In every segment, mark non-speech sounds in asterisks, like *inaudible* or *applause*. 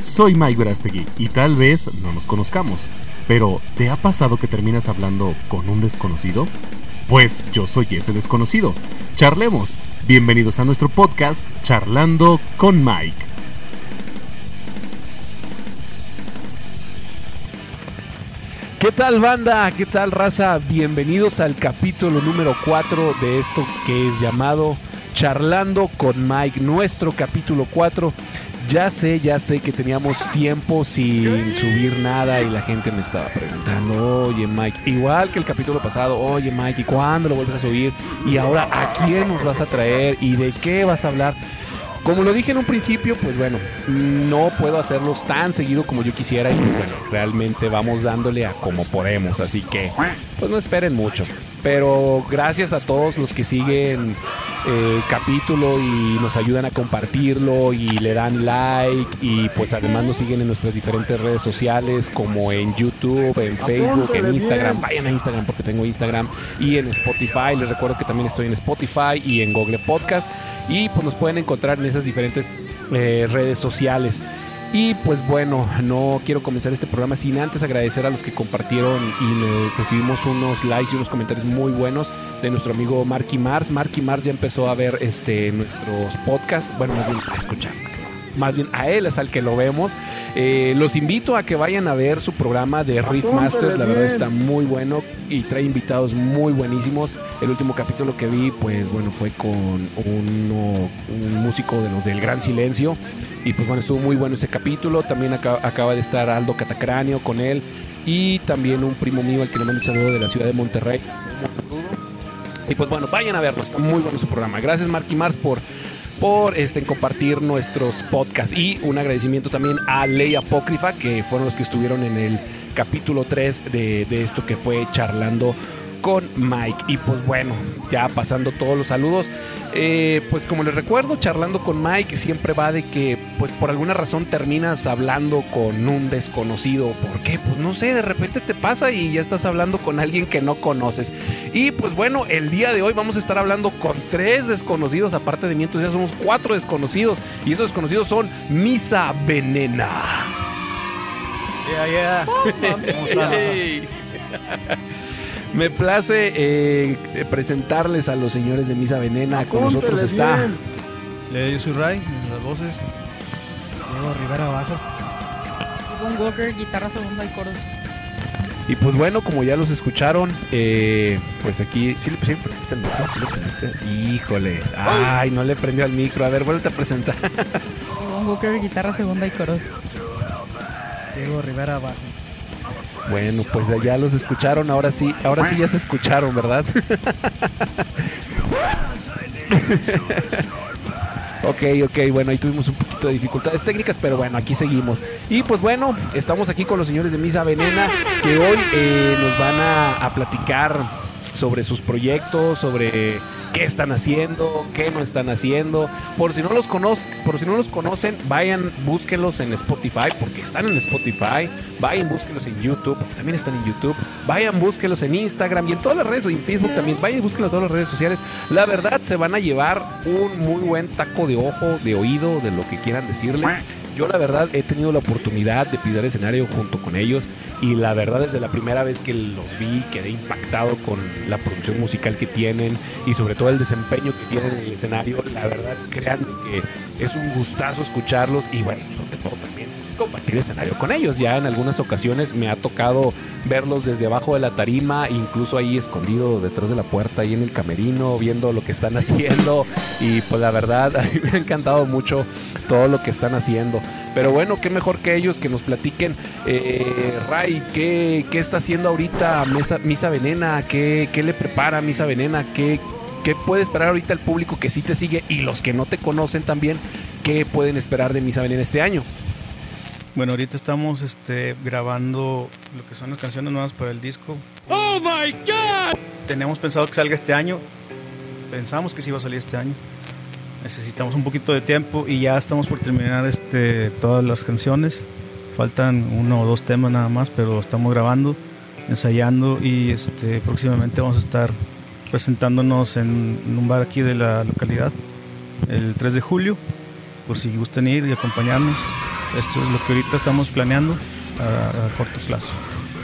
Soy Mike Verástegui y tal vez no nos conozcamos, pero ¿te ha pasado que terminas hablando con un desconocido? Pues yo soy ese desconocido. Charlemos. Bienvenidos a nuestro podcast Charlando con Mike. ¿Qué tal banda? ¿Qué tal raza? Bienvenidos al capítulo número 4 de esto que es llamado Charlando con Mike, nuestro capítulo 4. Ya sé, ya sé que teníamos tiempo sin subir nada y la gente me estaba preguntando, oye Mike, igual que el capítulo pasado, oye Mike, ¿y cuándo lo vuelves a subir? Y ahora, ¿a quién nos vas a traer? ¿Y de qué vas a hablar? Como lo dije en un principio, pues bueno, no puedo hacerlos tan seguido como yo quisiera y pues bueno, realmente vamos dándole a como podemos, así que pues no esperen mucho. Pero gracias a todos los que siguen el capítulo y nos ayudan a compartirlo y le dan like y pues además nos siguen en nuestras diferentes redes sociales como en YouTube, en Facebook, en Instagram. Vayan a Instagram porque tengo Instagram y en Spotify. Les recuerdo que también estoy en Spotify y en Google Podcast y pues nos pueden encontrar en esas diferentes eh, redes sociales. Y pues bueno, no quiero comenzar este programa sin antes agradecer a los que compartieron y recibimos unos likes y unos comentarios muy buenos de nuestro amigo Marky Mars. Marky Mars ya empezó a ver este, nuestros podcasts, bueno, a escuchar. Más bien a él es al que lo vemos. Eh, los invito a que vayan a ver su programa de Riff Masters. La verdad está muy bueno y trae invitados muy buenísimos. El último capítulo que vi, pues bueno, fue con uno, un músico de los del Gran Silencio. Y pues bueno, estuvo muy bueno ese capítulo. También acaba, acaba de estar Aldo Catacráneo con él. Y también un primo mío al que le mando un saludo de la ciudad de Monterrey. Y pues bueno, vayan a verlo. Está muy bueno su programa. Gracias Marky Mars por por este, compartir nuestros podcasts. Y un agradecimiento también a Ley Apócrifa, que fueron los que estuvieron en el capítulo 3 de, de esto que fue charlando con Mike. Y pues bueno, ya pasando todos los saludos, eh, pues como les recuerdo, charlando con Mike siempre va de que pues por alguna razón terminas hablando con un desconocido. ¿Por qué? Pues no sé, de repente te pasa y ya estás hablando con alguien que no conoces. Y pues bueno, el día de hoy vamos a estar hablando con tres desconocidos, aparte de mí, entonces ya somos cuatro desconocidos. Y esos desconocidos son Misa Venena. Yeah, yeah. *laughs* Me place eh, presentarles a los señores de Misa Venena. Con nosotros está. Eh, yo soy Ray, en las voces. Diego Rivera abajo. Yvonne Walker, guitarra segunda y coros. Y pues bueno, como ya los escucharon, eh, pues aquí. ¿Sí le, sí le prendiste el micro? ¿Sí le prendiste? Híjole. Ay, no le prendió al micro. A ver, vuelve a presentar. Yvonne Walker, guitarra segunda y coros. Diego Rivera abajo. Bueno, pues ya los escucharon, ahora sí, ahora sí ya se escucharon, ¿verdad? *laughs* ok, ok, bueno, ahí tuvimos un poquito de dificultades técnicas, pero bueno, aquí seguimos. Y pues bueno, estamos aquí con los señores de Misa Venena, que hoy eh, nos van a platicar sobre sus proyectos, sobre qué están haciendo, qué no están haciendo. Por si no los conozcan, por si no los conocen, vayan, búsquenlos en Spotify, porque están en Spotify. Vayan, búsquenlos en YouTube, porque también están en YouTube. Vayan, búsquenlos en Instagram y en todas las redes, en Facebook también. Vayan, búsquenlos en todas las redes sociales. La verdad, se van a llevar un muy buen taco de ojo, de oído, de lo que quieran decirle. Yo la verdad he tenido la oportunidad de pisar escenario junto con ellos y la verdad desde la primera vez que los vi quedé impactado con la producción musical que tienen y sobre todo el desempeño que tienen en el escenario. La verdad, créanme que es un gustazo escucharlos y bueno, sobre todo también compartir escenario con ellos. Ya en algunas ocasiones me ha tocado verlos desde abajo de la tarima, incluso ahí escondido detrás de la puerta, ahí en el camerino, viendo lo que están *laughs* haciendo. Y pues la verdad, *laughs* a mí me ha encantado mucho todo lo que están haciendo. Pero bueno, qué mejor que ellos que nos platiquen, eh, Ray, ¿qué, ¿qué, está haciendo ahorita Misa, Venena? ¿Qué, ¿Qué, le prepara Misa Venena? ¿Qué, ¿Qué puede esperar ahorita el público que sí te sigue y los que no te conocen también? ¿Qué pueden esperar de Misa Venena este año? Bueno, ahorita estamos este, grabando lo que son las canciones nuevas para el disco. ¡Oh my God! Tenemos pensado que salga este año. Pensamos que sí iba a salir este año. Necesitamos un poquito de tiempo y ya estamos por terminar este, todas las canciones. Faltan uno o dos temas nada más, pero estamos grabando, ensayando y este, próximamente vamos a estar presentándonos en, en un bar aquí de la localidad el 3 de julio, por si gustan ir y acompañarnos. Esto es lo que ahorita estamos planeando a, a corto plazo.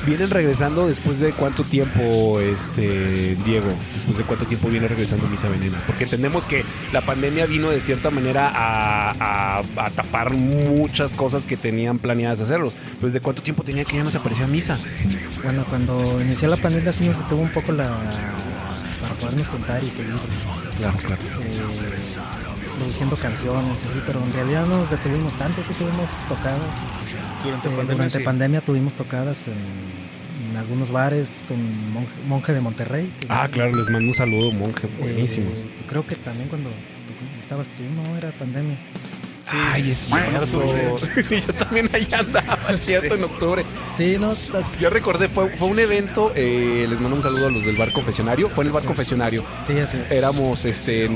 ¿Vienen regresando después de cuánto tiempo, este Diego? ¿Después de cuánto tiempo viene regresando Misa Venena? Porque entendemos que la pandemia vino de cierta manera a, a- a tapar muchas cosas que tenían planeadas hacerlos. Pero ¿desde cuánto tiempo tenía que ya no se aparecía Misa? Bueno, cuando inició la pandemia sí nos detuvo un poco la para podernos juntar y seguir Claro, claro. eh, produciendo canciones, así, pero en realidad no nos detuvimos tanto, sí tuvimos tocadas. Durante Eh, pandemia, durante sí. pandemia tuvimos tocadas en, en algunos bares con Monje, Monje de Monterrey. Ah, claro, les mando un saludo, monje. eh, Buenísimos. creo que también cuando estabas tú, no era pandemia. Ay, es cierto. *laughs* Yo también ahí andaba, es *laughs* cierto, en octubre. Sí, no, las- Yo recordé, fue, fue un evento, eh, les mando un saludo a los del bar confesionario. Fue en el bar confesionario. sí, así es. Éramos este,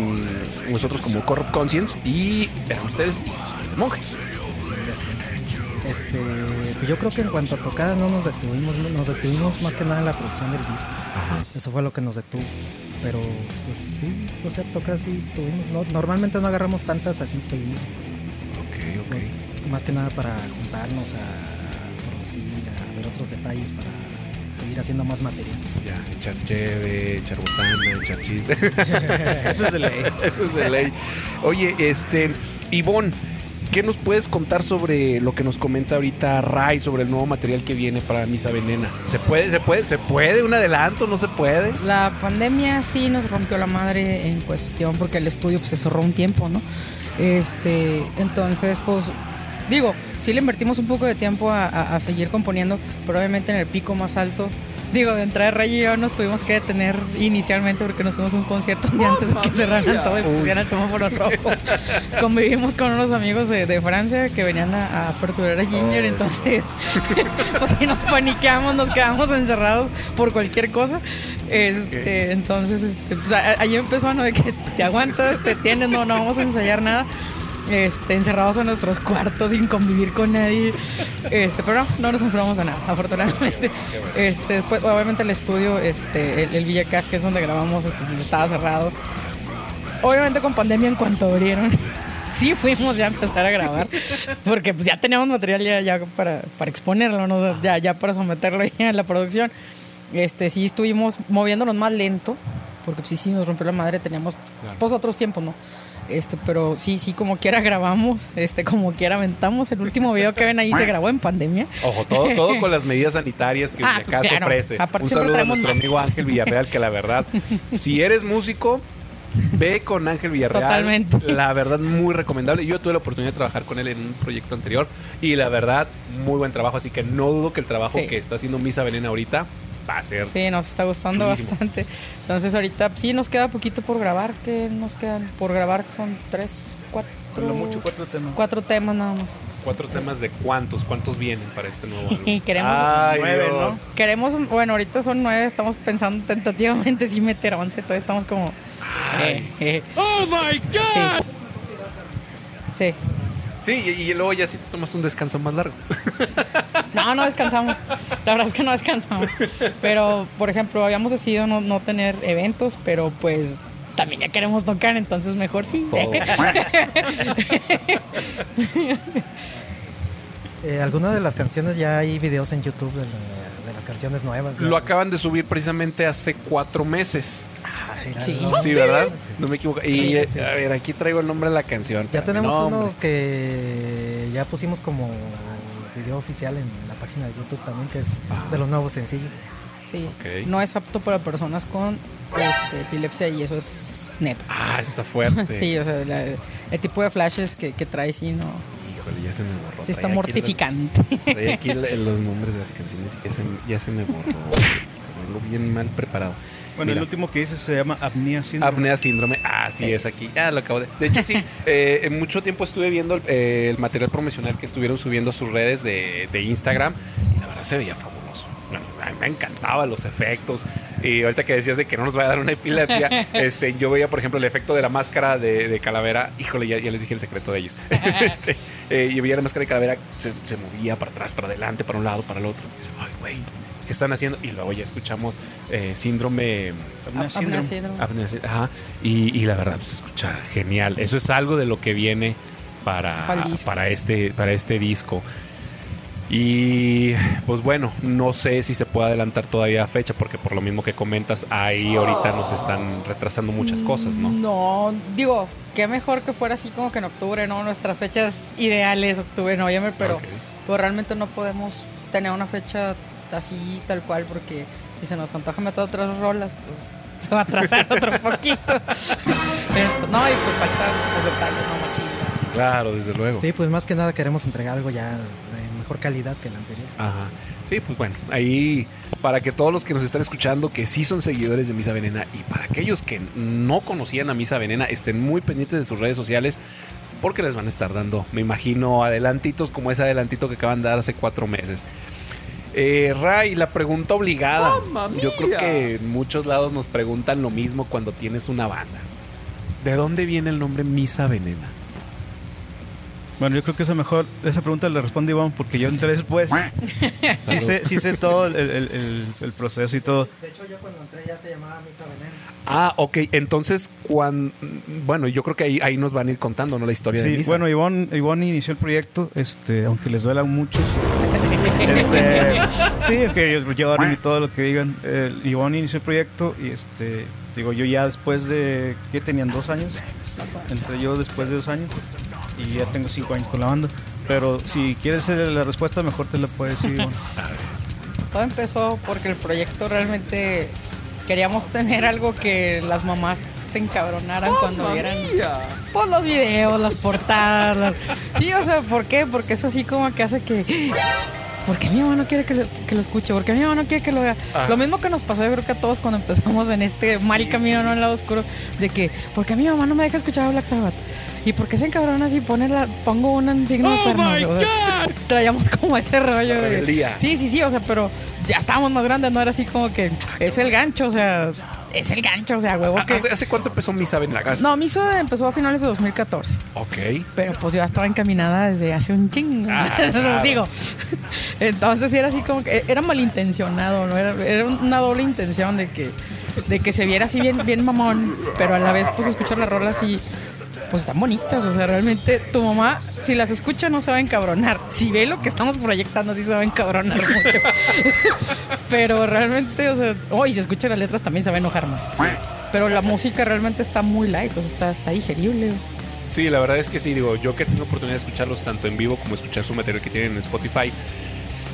nosotros como Corrupt Conscience y eran ustedes de monje. Sí, así. Este, pues yo creo que en cuanto a tocadas no nos detuvimos, no- nos detuvimos más que nada en la producción del disco. Eso fue lo que nos detuvo. Pero pues sí, o sea, tocadas sí tuvimos. No- normalmente no agarramos tantas así seguidas. Más que nada para juntarnos a producir, a ver otros detalles para seguir haciendo más material. Ya, echar cheve, echar botana, echar chiste. *laughs* Eso es de ley. *laughs* Eso es de ley. Oye, este, Ivonne, ¿qué nos puedes contar sobre lo que nos comenta ahorita Ray sobre el nuevo material que viene para Misa Venena? ¿Se puede, se puede, se puede? ¿Un adelanto? ¿No se puede? La pandemia sí nos rompió la madre en cuestión porque el estudio pues, se cerró un tiempo, ¿no? Este, entonces, pues, digo, sí le invertimos un poco de tiempo a, a- seguir componiendo, pero obviamente en el pico más alto. Digo, de entrada Ray y yo nos tuvimos que detener inicialmente porque nos fuimos a un concierto un día antes de que cerraran todo y pusieran el semáforo rojo. Convivimos con unos amigos de, de Francia que venían a, a a Ginger, entonces *laughs* pues ahí nos paniqueamos, nos quedamos encerrados por cualquier cosa. Este, Entonces, este, pues, a- ahí empezó, ¿no? De que te aguantas, te tienes, no, no vamos a ensayar nada. Este, encerrados en nuestros cuartos sin convivir con nadie. Este, pero no, no nos enfermamos de nada, afortunadamente. Este, después, obviamente el estudio, este, el, el Villacast, que es donde grabamos, este, pues, estaba cerrado. Obviamente con pandemia en cuanto abrieron, *laughs* sí fuimos ya a empezar a grabar, porque pues ya teníamos material ya, ya para, para exponerlo, ¿no? O sea, ya, ya para someterlo ya a la producción. Este, sí estuvimos moviéndonos más lento, porque pues, sí, sí nos rompió la madre, teníamos pues otros tiempos, ¿no? Este, pero sí, sí, como quiera grabamos, este, como quiera aventamos. El último video que ven ahí se grabó en pandemia. Ojo, todo, todo *laughs* con las medidas sanitarias que Ah, Villacast claro. ofrece. Aparte Un saludo a nuestro amigo Ángel Villarreal, que la verdad, *laughs* si eres músico, ve con Ángel Villarreal. Totalmente. La verdad, muy recomendable. Yo tuve la oportunidad de trabajar con él en un proyecto anterior y la verdad, muy buen trabajo. Así que no dudo que el trabajo Sí. que está haciendo Misa Venena ahorita va a ser. Sí, nos está gustando Chulísimo. bastante. Entonces ahorita sí nos queda poquito por grabar, que nos quedan por grabar son tres, cuatro, Con lo mucho cuatro temas. cuatro temas nada más. Cuatro temas de cuántos, cuántos vienen para este nuevo *laughs* álbum. Y queremos Ay, nueve, Dios. ¿no? Queremos, bueno, ahorita son nueve, estamos pensando tentativamente sí meter once, todavía estamos como... eh, eh. ¡Oh, my God! Sí. sí. Sí, y, y luego ya sí te tomas un descanso más largo. *laughs* No, no descansamos. La verdad es que no descansamos. Pero, por ejemplo, habíamos decidido no, no tener eventos, pero pues también ya queremos tocar, entonces mejor sí. *laughs* Eh, algunas de las canciones ya hay videos en YouTube de, la- las canciones nuevas. Lo acaban de subir precisamente hace cuatro meses. Ay, Sí. no, Sí, ¿verdad? No me equivoco. Y Sí, eh, sí. a ver, aquí traigo el nombre de la canción. Ya tenemos No, unos que ya pusimos como video oficial en la página de YouTube también, que es Ah. de los nuevos sencillos. Sí. Ok. No es apto para personas con este, epilepsia y eso es neta. Ah, está fuerte. *laughs* Sí, o sea, la- el tipo de flashes que, que trae sí, no, Híjole, ya se me borró. sí está Traía aquí mortificante. los- traía aquí los nombres de las canciones y ya se, ya se me borró. Lo bien mal preparado. Bueno, el último que dice se llama Apnea Syndrome. Apnea síndrome. Ah, sí, es aquí. Ah, lo acabo de. De hecho, sí. *laughs* eh, en mucho tiempo estuve viendo el, eh, el material promocional que estuvieron subiendo a sus redes de, de Instagram. Y la verdad se veía fabuloso. Bueno, a mí me encantaban los efectos. Y ahorita que decías de que no nos va a dar una epilepsia, *laughs* este, yo veía, por ejemplo, el efecto de la máscara de, de calavera. Híjole, ya, ya les dije el secreto de ellos. *laughs* *laughs* este, eh, yo veía la máscara de calavera, se, se movía para atrás, para adelante, para un lado, para el otro. Y yo, Ay, güey, ¿qué están haciendo? Y luego ya escuchamos eh, síndrome. Apnea síndrome. Apnea, Ajá. Y, y la verdad, pues, se escucha genial. Eso es algo de lo que viene para, para este, para este disco. Y pues bueno, no sé si se puede adelantar todavía fecha, porque por lo mismo que comentas, ahí ahorita nos están retrasando muchas cosas, ¿no? No, digo, qué mejor que fuera así como que en octubre, ¿no? Nuestras fechas ideales, octubre, noviembre, pero Ok. pues realmente no podemos tener una fecha así tal cual porque si se nos antoja meter otras rolas, pues se va a atrasar otro *laughs* poquito. No, y pues faltan los detalles, no maquilla. Claro, desde luego. Sí, pues más que nada queremos entregar algo ya mejor calidad que el anterior. Ajá. Sí, pues bueno, ahí para que todos los que nos están escuchando, que sí son seguidores de Misa Venena, y para aquellos que no conocían a Misa Venena, estén muy pendientes de sus redes sociales, porque les van a estar dando, me imagino, adelantitos como ese adelantito que acaban de dar hace cuatro meses. Eh, Ray, la pregunta obligada. Yo creo que en muchos lados nos preguntan lo mismo cuando tienes una banda. ¿De dónde viene el nombre Misa Venena? Bueno, yo creo que esa mejor, esa pregunta la responde Iván porque yo entré después. *laughs* sí, sé, sí sé todo el, el- el- el proceso y todo. De hecho, yo cuando entré ya se llamaba Misa Veneno. Ah, ok. Entonces, cuando, bueno, yo creo que ahí, ahí nos van a ir contando, ¿no? La historia de Sí, Misa. bueno, Iván, Iván inició el proyecto, este, aunque les duela a muchos. *laughs* Este, sí, que ellos llevaron y todo lo que digan. El, Iván inició el proyecto y este, digo, yo ya después de, ¿qué tenían? ¿Dos años? Entré yo después de dos años y ya tengo cinco años con la banda. Pero si quieres la respuesta, mejor te la puedo decir. *laughs* Todo empezó porque el proyecto realmente queríamos tener algo que las mamás se encabronaran cuando vieran pues, los videos, las portadas. las- *laughs* Sí, o sea, ¿por qué? Porque eso así como que hace que... ¿Por qué mi mamá no quiere que lo, que lo escuche? ¿Por qué mi mamá no quiere que lo vea? Ah. Lo mismo que nos pasó yo creo que a todos cuando empezamos en este mal camino, ¿no? En el lado oscuro, de que, ¿por qué mi mamá no me deja escuchar a Black Sabbath? ¿Y por qué se encabrona si pone la, pongo un signo de cuernos? O sea, *laughs* traíamos como ese rollo de... Sí, sí, sí, o sea, pero ya estábamos más grandes, no era así como que es el gancho, o sea, es el gancho, o sea, huevo que... ¿Hace, hace cuánto empezó Misa Venena? No, Miso empezó a finales de 2014, Ok. pero pues yo ya estaba encaminada desde hace un chingo. Ah, *laughs* claro. Digo, entonces era así como que era malintencionado, ¿no? Era, era una doble intención de que, de que se viera así bien, bien mamón, pero a la vez pues escuchar las rolas y pues están bonitas, o sea, realmente tu mamá, si las escucha no se va a encabronar, si ve lo que estamos proyectando sí se va a encabronar mucho, *laughs* pero realmente, o sea, oh, y si escucha las letras también se va a enojar más, pero la música realmente está muy light, o sea, está, está digerible. Sí, la verdad es que sí, digo, yo que tengo oportunidad de escucharlos tanto en vivo como escuchar su material que tienen en Spotify.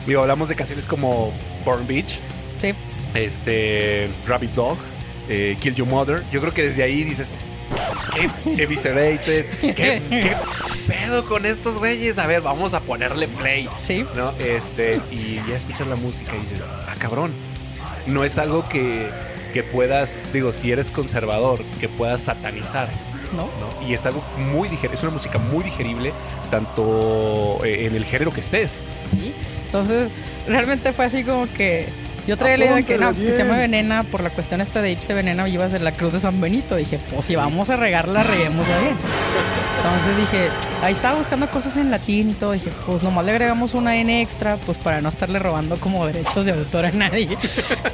Digo, hablamos de canciones como Born Beach, Sí, este, Rabbit Dog, eh, Kill Your Mother. Yo creo que desde ahí dices, qué eviscerated, qué, qué pedo con estos güeyes. A ver, vamos a ponerle play. sí. ¿no? Este, y ya escuchas la música y dices, ah, cabrón. No es algo que, que puedas, digo, si eres conservador, que puedas satanizar. ¿no? ¿no? Y es algo muy digerible, es una música muy digerible, tanto eh, en el género que estés. Sí. Entonces, realmente fue así como que yo traía la idea de que, no, pues que se llama Venena por la cuestión esta de Ipse Venena vivas en la cruz de San Benito. Dije, pues si vamos a regarla, reguémosla bien. Entonces dije, ahí estaba buscando cosas en latín y todo. Dije, pues nomás le agregamos una N extra, pues para no estarle robando como derechos de autor a nadie. *laughs*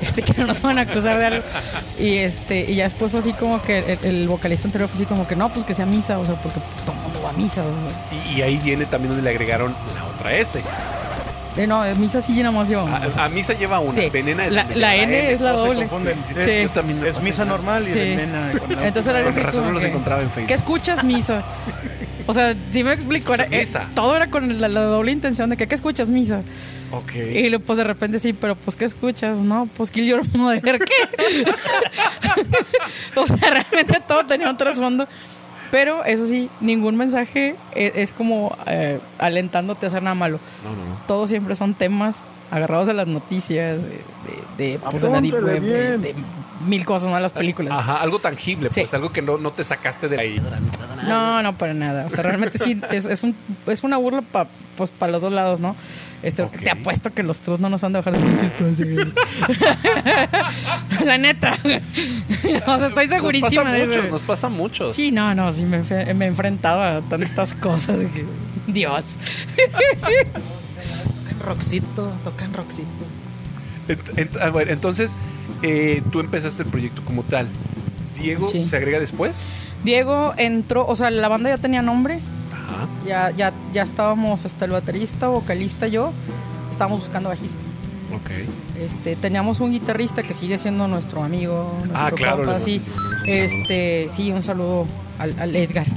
Este, que no nos van a acusar de algo. Y este, y ya después fue así como que el, el vocalista anterior fue así como que no, pues que sea misa, o sea, porque todo el mundo va a misa, o sea. Y, y ahí viene también donde le agregaron la otra S. Eh, no, misa sí llena más yo. A, a Misa lleva una, Sí, Venena es la, donde la lleva N es la no se doble. confunden. Sí. Yo también Es misa mal. normal y Sí. de nena. con la- *laughs* Entonces era Con así razón no los que, encontraba en Facebook. ¿Qué escuchas, misa? O sea, si me explico, era, eh, misa. todo era con la, la doble intención de que ¿qué escuchas, misa? Ok. Y luego, pues de repente sí, pero pues ¿qué escuchas? No, pues Kill Your Mother, ¿qué? *laughs* o sea, realmente todo tenía un trasfondo. Pero eso sí, ningún mensaje es, es como eh, alentándote a hacer nada malo. No, no, no. Todos siempre son temas agarrados de las noticias, de, de, de, pues, de la deep web, de, de mil cosas, ¿no? Las películas. Ajá, algo tangible, Sí. pues algo que no, no te sacaste de ahí. No, no, para nada. O sea, realmente sí, es, es, un, es una burla para pues, pa los dos lados, ¿no? Este. Te apuesto que los trus no nos han de bajar las pinches. *laughs* La neta. O sea, estoy segurísima Nos de pasa eso. mucho, nos pasa mucho. Sí, no, no, sí, me, enfe- me he enfrentado a tantas cosas. que- Dios. Tocan rockcito, tocan ent- ah, bueno, entonces, eh, tú empezaste el proyecto como tal. Diego Sí. se agrega después. Diego entró, o sea, la banda ya tenía nombre. Ajá. ya, ya, ya estábamos hasta el baterista, vocalista, yo, estábamos buscando bajista. Ok. Este, teníamos un guitarrista que sigue siendo nuestro amigo, nuestro Ah, claro, compa, le- sí. Este, sí, un saludo al, al Edgar. *laughs*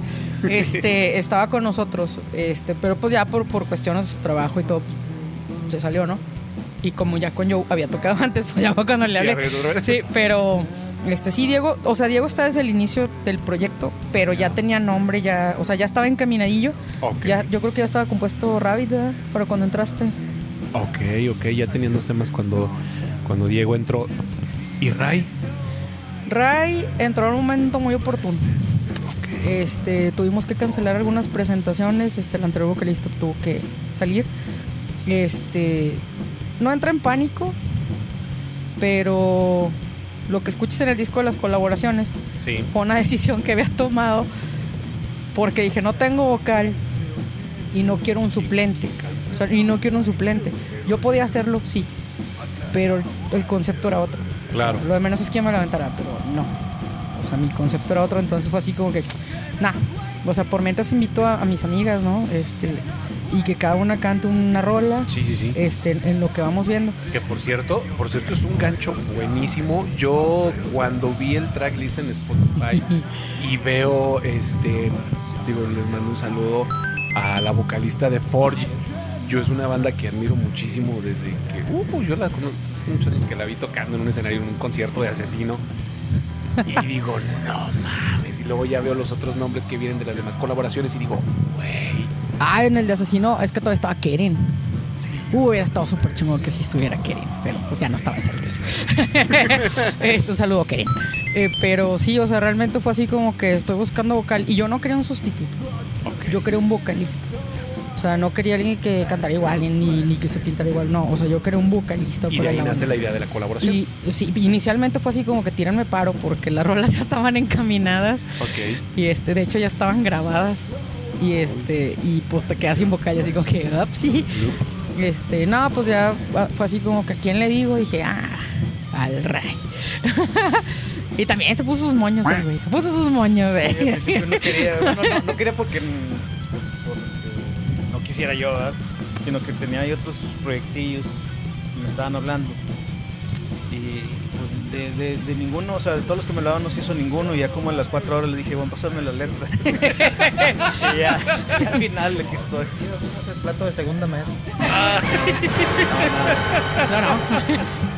Este, estaba con nosotros, este, pero pues ya por, por cuestiones de su trabajo y todo, pues, se salió, ¿no? Y como ya con Joe había tocado *laughs* antes, pues ya fue cuando le hablé. Sí, pero este sí, Diego, o sea, Diego está desde el inicio del proyecto, pero ya tenía nombre, ya, o sea, ya estaba encaminadillo. Ya, yo creo que ya estaba compuesto Rabbit, ¿verdad? Para cuando entraste. Ok, ok, ya tenían los temas cuando, cuando Diego entró. ¿Y Ray? Ray entró en un momento muy oportuno. Este, tuvimos que cancelar algunas presentaciones, este, el anterior vocalista tuvo que salir. Este, no entra en pánico, pero lo que escuchas en el disco de las colaboraciones Sí. fue una decisión que había tomado porque dije, no tengo vocal y no quiero un suplente. O sea, y no quiero un suplente. Yo podía hacerlo, sí, pero el, concepto era otro. Claro. Lo de menos es que me la pero no. O sea, mi concepto era otro, entonces fue así como que, nah. O sea, por mientras invito a, a mis amigas, ¿no? Este, y que cada una cante una rola, Sí, sí, sí. este, en, lo que vamos viendo. Que por cierto, por cierto es un gancho buenísimo. Yo cuando vi el tracklist en Spotify *laughs* y veo este, digo, les mando un saludo a la vocalista de Forge. Yo es una banda que admiro muchísimo desde que, uh, yo la conozco hace muchos años que la vi tocando en un escenario, en un concierto de asesino. Y *laughs* digo, no mames. Y luego ya veo los otros nombres que vienen de las demás colaboraciones y digo, güey. Ah, en el de asesino, es que todavía estaba Keren. Sí. Uh, hubiera estado súper chingón que si estuviera Keren, pero pues ya no estaba en Saltillo. *laughs* este, un saludo, Keren. Eh, pero sí, o sea, realmente fue así como que estoy buscando vocal y yo no quería un sustituto, yo quería un vocalista. O sea, no quería alguien que cantara igual ni, ni que se pintara igual, no. O sea, yo quería un vocalista Y para de ahí la nace la idea de la colaboración. Y sí, inicialmente fue así como que tírenme paro porque las rolas ya estaban encaminadas Ok. y este, de hecho ya estaban grabadas y este, y pues te quedas sin vocal y así como que, "Ups, sí. Este, no, pues ya fue así como que a quién le digo, dije, ah, al Ray. *laughs* y también se puso sus moños, el güey, se puso sus moños, güey. principio no quería, *laughs* bueno, no, no quería porque, porque no quisiera yo, ¿verdad? sino que tenía ahí otros proyectillos que me estaban hablando. De, de- de ninguno, o sea, de todos los que me hablaban no se hizo ninguno. Y ya como a las cuatro horas le dije, bueno, pásame la letra. *laughs* y ya, y al final aquí estoy. Sí, plato de segunda mesa. No, no. No,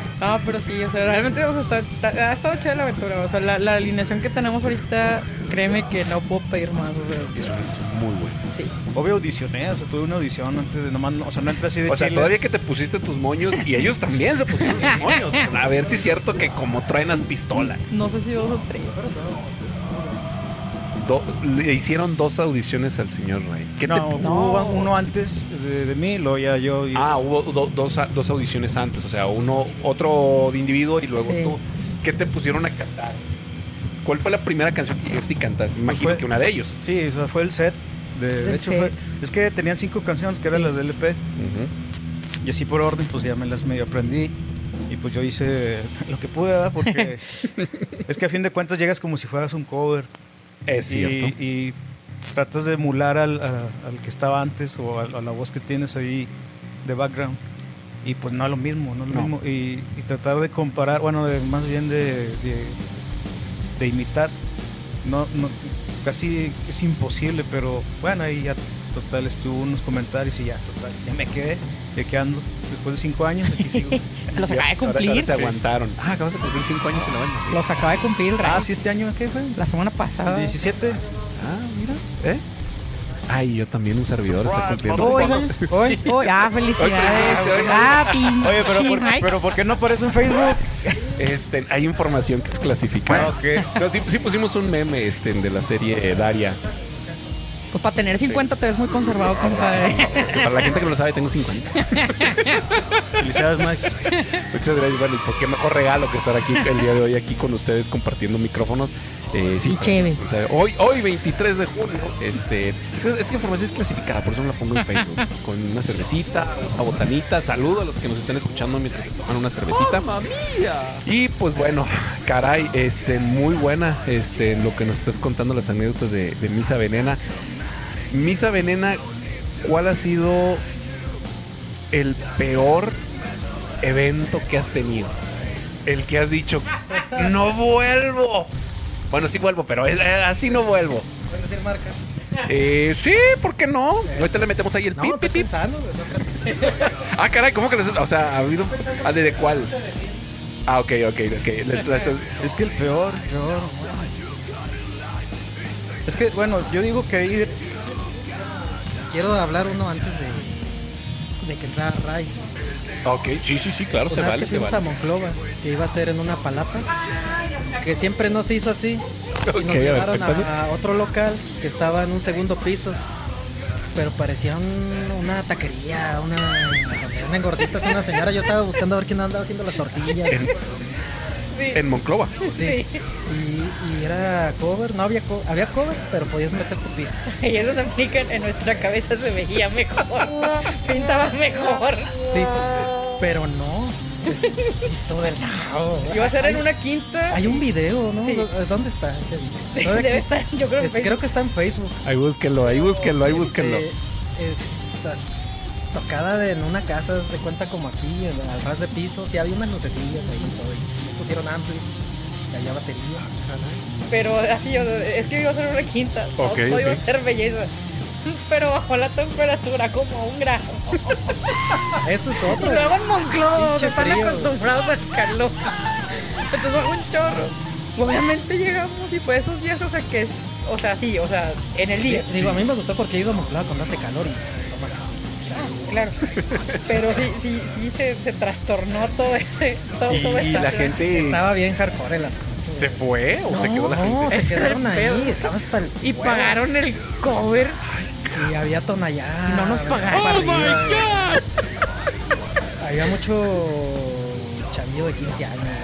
pero sí, o sea, realmente o sea, está, está- ha estado chida la aventura. O sea, la, la alineación que tenemos ahorita, créeme que no puedo pedir más. O sea, Es muy bueno. sí. Obvio audicioné, o sea, tuve una audición antes de nomás, no- o sea, no entré así de O sea, chiles. todavía que te pusiste tus moños y ellos también se pusieron sus *laughs* moños. A ver si es cierto que como truenas pistola. No sé si dos o tres, pero no. Do- le hicieron dos audiciones al señor Ray. ¿Qué No, te- No. hubo uno antes de, de mí, luego ya yo... y- Ah, hubo do- dos, dos audiciones antes, o sea, uno, otro de individuo y luego Sí. tú. ¿Qué te pusieron a cantar? ¿Cuál fue la primera canción que llegaste y cantaste? Imagino fue- que una de ellos. Sí, o sea, fue el set. De, de hecho, fue- set. es que tenían cinco canciones que eran Sí. las del LP. Y así por orden, pues ya me las medio aprendí. Y pues yo hice lo que pude, ¿verdad? Porque *laughs* es que a fin de cuentas llegas como si fueras un cover. Es y, cierto. y tratas de emular al, a- al que estaba antes o a, a la voz que tienes ahí de background. Y pues no es lo mismo, no es lo No. mismo. Y, y tratar de comparar, bueno, de- más bien de, de, de imitar. No, no, casi es imposible, pero bueno, ahí ya total estuvo unos comentarios y ya, total, ya me quedé, de que ando. Después de cinco años, aquí sigo. *laughs* Los acaba de Ahora- ahora cumplir. se aguantaron. Ah, acabas de cumplir cinco años en la banda. Los acaba de cumplir el Ray. ah, sí, este año, ¿qué fue? La semana pasada. 17. Ah, mira. ¿Eh? Ay, yo también un servidor está cumpliendo. Hoy, Hoy. *laughs* hoy, ah, felicidades. Hoy, hoy. Ah, pinche Oye, pero por, pero ¿por qué no aparece en Facebook? *laughs* Este, hay información que es clasificada. Ah, ok. No, sí, sí pusimos un meme este, de la serie eh, Daria. Pues para tener 50 te ves muy conservado, compadre. Para la *laughs* gente que no lo sabe, tengo 50. *laughs* Felicidades, Mike. Muchas gracias, bueno, y pues qué mejor regalo que estar aquí el día de hoy aquí con ustedes compartiendo micrófonos. Eh, Y chévere. o sea, hoy, hoy 23 de junio, este, es, que- es que información es clasificada, por eso no la pongo en Facebook. *laughs* Con una cervecita, una botanita, saludo a los que nos están escuchando mientras se toman una cervecita. Y pues bueno, caray, este, muy buena, este, lo que nos estás contando las anécdotas de, de Misa Venena. Misa Venena, ¿cuál ha sido el peor evento que has tenido? El que has dicho, no vuelvo. Bueno, sí vuelvo, pero eh, así no vuelvo. ¿Pueden decir marcas? Eh, sí, ¿por qué no? Ahorita le metemos ahí el No, pip, pip, pip. pensando, güey, no creas que *laughs* sí. Ah, caray, ¿cómo que les... O sea, ha habido... Ah, ¿de, de cuál? Ah, ok, ok, ok. Es que el peor, peor. Es que, bueno, yo digo que ahí Quiero hablar uno antes de, de que entrara Ray. Ok, sí, sí, sí, claro, se Una vez vale, que se fuimos a vale. Monclova, que iba a ser en una palapa, que siempre no se hizo así. Y a nos llevaron a, a otro local que estaba en un segundo piso. Pero parecía un- una taquería, una, una engordita, es una señora. Yo estaba buscando a ver quién andaba haciendo las tortillas. En, en Monclova. Sí. Y, y era cover, no había co- había cover, pero podías meter tu pista. *laughs* Y eso se aplica en nuestra cabeza, se veía mejor. *laughs* Pintaba mejor. Sí, pero no. Es, estuvo del nabo. Iba a ser en una quinta. Hay un video, ¿no? Sí. ¿Dónde está ese video? *laughs* ¿Todavía Debe estar, yo creo, Este, creo que está en Facebook. Ahí búsquenlo, ahí búsquenlo, ahí búsquenlo. Este, tocada de- en una casa, de cuenta como aquí, en- al ras de piso. Sí, había unas lucecillas ahí y todo. Y sí pusieron amplis, y había batería. Pero así, o sea, es que iba a ser una quinta. Todo, Ok, todo iba a ser belleza. Pero bajó la temperatura como un grado. Eso es Y otro. luego en Monclova, están frío. acostumbrados al calor. Entonces bajó un chorro. Obviamente llegamos y fue esos días, o sea, que es, o sea, sí, o sea, en el día. Digo, a mí me gustó porque he ido a Monclova cuando hace calor y tomas que claro. Pero sí, sí, sí se, se trastornó todo ese. Todo, Y, todo esta- la gente Estaba bien hardcore el asunto. se fue o se No, quedó la No, gente. se Ese quedaron ahí, estaba hasta el Y huevo. pagaron el cover. Y había tonallá. Y no nos había pagaron. ¡Oh, my God! Había mucho chavillo de 15 años, de 13 años.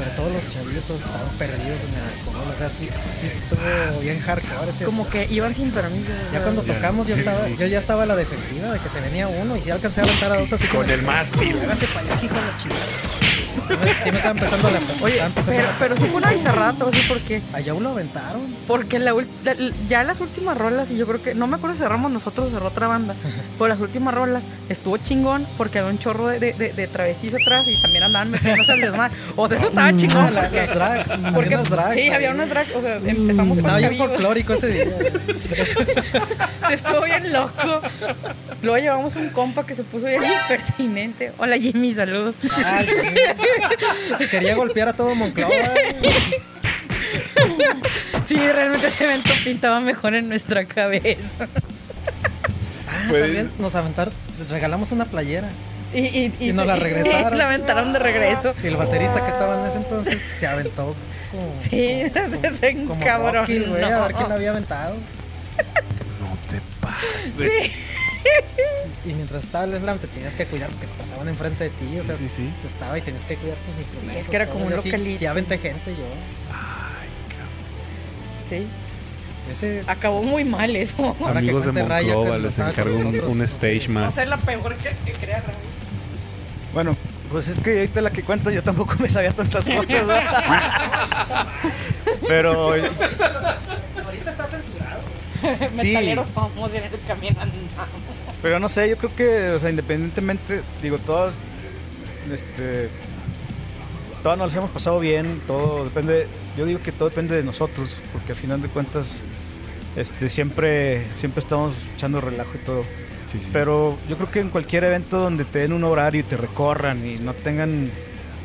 Pero todos los chavillos todos estaban perdidos en el alcohol. O sea, sí, sí estuvo bien hardcore Como que iban sin permiso. o Ya sea, cuando Ya, tocamos, yo, sí, estaba, sí. yo ya estaba a la defensiva de que se venía uno y si alcancé a aventar a dos así Con como- el mástil. Hágase para allá, hijo la chingada. Sí me, sí me estaba empezando a la Oye, empezando pero, la- pero sí fue una bizarrada, te voy a decir por qué. Allá lo aventaron. Porque la, ya las últimas rolas, y yo creo que, no me acuerdo si cerramos nosotros o cerró otra banda, *laughs* pero las últimas rolas estuvo chingón porque había un chorro de, de, de- de travestis atrás y también andaban metiéndose al desmadre. O sea, eso estaba chingón. Ah, la- porque- las drags, porque- unas drags Sí, ahí. había unas drags, o sea, empezamos Estaba con bien folclórico ese día. *laughs* Se estuvo bien loco. Luego llevamos un compa que se puso bien impertinente. Hola Jimmy, saludos. Ay. Quería golpear a todo Monclova. Sí, realmente ese evento pintaba mejor en nuestra cabeza. Ah, Pues- también nos aventaron, regalamos una playera. Y, y, Y nos la regresaron. La aventaron de regreso. Y el baterista que estaba en ese entonces se aventó como. Sí, *laughs* se como. Rocky, güey, a ver quién la había aventado. No te pases. Sí. Y mientras estaba el slam te tenías que cuidar porque pasaban enfrente de ti. o Sí, sea, sí, sí. te estaba y tenías que cuidar tus instrumentos. es que era como un Yo sí- localito. Sí, aventé gente yo. Sí, Ese. acabó muy mal eso. Amigos de Monclova, les encargo un, un no stage sé. Va a más. ser la peor que, que crea Raúl. Bueno, pues es que ahorita la que cuento yo tampoco me sabía tantas cosas. ¿verdad? *laughs* Pero Ahorita está censurado. *laughs* Sí. Metaleros somos y en el camino andamos. Pero no sé, yo creo que, o sea, independientemente, digo, todos, este, todos nos hemos pasado bien, todo depende, yo digo que todo depende de nosotros, porque al final de cuentas, este, siempre, siempre estamos echando relajo y todo. Sí, sí, sí. Pero yo creo que en cualquier evento donde te den un horario y te recorran y no tengan,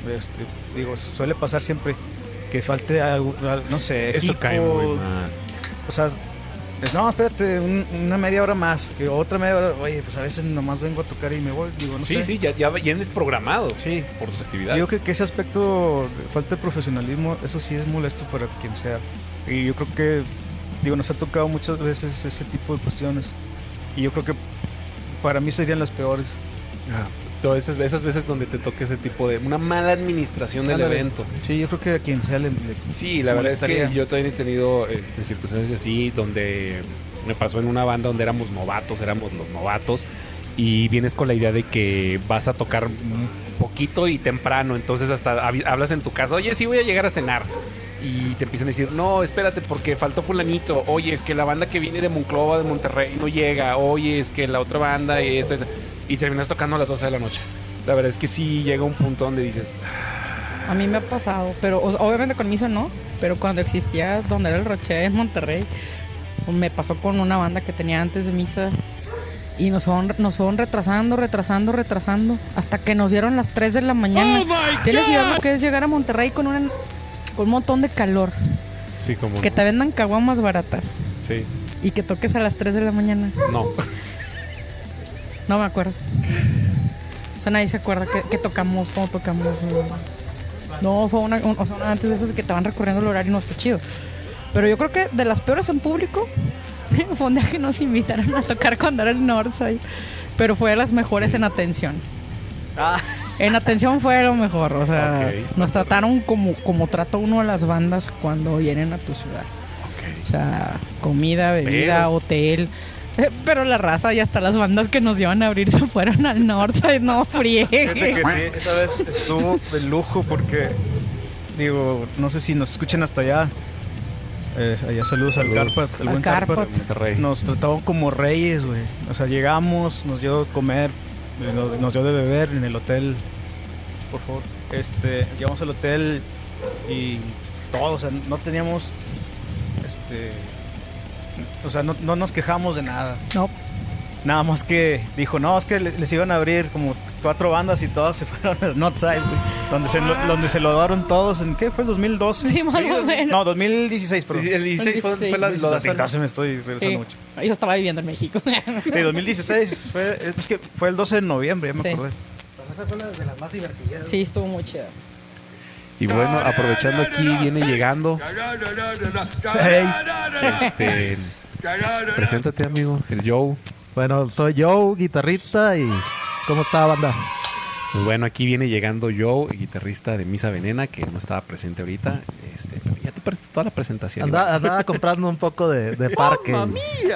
este, digo, suele pasar siempre que falte algo, al- no sé, Eso equipo, cae muy mal. o sea, es, no, espérate, un- una media hora más, que otra media hora, oye, pues a veces nomás vengo a tocar y me voy, digo, no sí, sé. sí, ya, ya vienes programado Sí. por tus actividades. creo que, que ese aspecto falta de profesionalismo, eso sí es molesto para quien sea. Y yo creo que, digo, nos ha tocado muchas veces ese tipo de cuestiones. Y yo creo que para mí serían las peores. Ah, todas esas, esas veces donde te toque ese tipo de una mala administración del Ándale. evento. Sí, yo creo que a quien sea le... le- Sí, la verdad es que yo también he tenido este, circunstancias así donde me pasó en una banda donde éramos novatos, éramos los novatos y vienes con la idea de que vas a tocar un poquito y temprano, entonces hasta hab- hablas en tu casa, oye, sí voy a llegar a cenar. Y te empiezan a decir, no, espérate, porque faltó fulanito. Oye, es que la banda que viene de Monclova, de Monterrey, no llega. Oye, es que la otra banda y eso. eso". Y terminas tocando a las 12 de la noche. La verdad es que sí llega un punto donde dices, A mí me ha pasado, pero obviamente con Misa no, pero cuando existía donde era el Roche en Monterrey, me pasó con una banda que tenía antes de Misa y nos fueron, nos fueron retrasando, retrasando, retrasando, hasta que nos dieron las 3 de la mañana. ¿Tienes idea lo que es llegar a Monterrey con, una, con un montón de calor? sí, como. Que te vendan caguamas baratas Sí, y que toques a las 3 de la mañana. no. *laughs* No me acuerdo. O sea, nadie se acuerda que, que tocamos, cómo tocamos. No, fue una, un- o sea, una antes de esas que te van recorriendo el horario y no está chido. Pero yo creo que de las peores en público día que *laughs* nos invitaron a tocar cuando era el Northside. Pero fue de las mejores en atención. Ah, En atención fue lo mejor. O sea, nos trataron como, como trata uno a las bandas cuando vienen a tu ciudad. O sea, comida, bebida, Pero- hotel. Eh, Pero la raza y hasta las bandas que nos iban a abrir se fueron al norte. No, friegue. que sí, esa vez estuvo de lujo porque, digo, no sé si nos escuchan hasta allá. Eh, allá saludos, al. Carpat, al Al buen Carpat. Nos trataban como reyes, güey. O sea, llegamos, nos dio de comer, eh, nos, nos dio de beber en el hotel. Por favor. Este, llegamos al hotel y todo, o sea, no teníamos, este, o sea, no, no nos quejamos de nada. No, Nada más que dijo, no, es que le- les iban a abrir como cuatro bandas y todas se *laughs* fueron al Northside, güey, donde se, lo, donde se lo daron todos, ¿en qué fue? ¿2012? sí, más o menos. No, 2016, perdón. El 16 fue, fue la, lo de 2012 me estoy regresando Sí. mucho. Yo estaba viviendo en México. Sí, 2016 fue, es que fue el 12 de noviembre, ya me Sí. acordé. Pero esa fue una de las más divertidas. Sí, estuvo muy chido. Y bueno, aprovechando aquí, viene llegando. Este. *laughs* Preséntate, amigo, el Joe. Bueno, soy Joe, guitarrista y... ¿Cómo está, banda? Pues bueno, aquí viene llegando Joe, el guitarrista de Misa Venena, que no estaba presente ahorita. Este, pero ya te perdiste toda la presentación. Anda- Iván. andaba comprando un poco de, de *laughs* parque.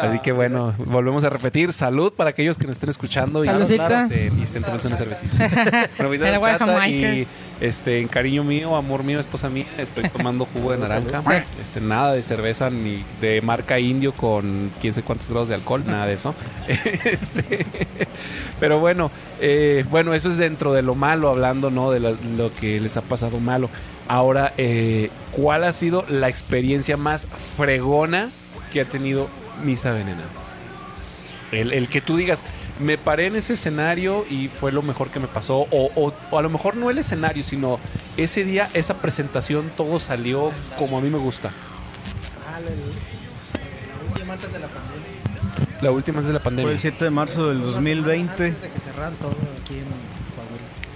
Así que bueno, volvemos a repetir. Salud para aquellos que nos estén escuchando y, Saludcita. este, y estén tomándose una cervecita. Bueno, voy a y este, en cariño mío, amor mío, esposa mía, estoy tomando jugo de naranja. Este, nada de cerveza ni de marca indio con quién sé cuántos grados de alcohol, nada de eso. *laughs* Este, pero bueno, eh, bueno, eso es dentro de lo malo, hablando ¿no? de lo que les ha pasado malo. Ahora, eh, ¿cuál ha sido la experiencia más fregona que ha tenido Misa Venena? El, el que tú digas, me paré en ese escenario y fue lo mejor que me pasó. O, o- o a lo mejor no el escenario, sino ese día, esa presentación, todo salió como a mí me gusta. Ah, la, la última antes de la pandemia. La última antes de la Fue pandemia. el 7 de marzo del 2020. Antes de que cerraran todo aquí en.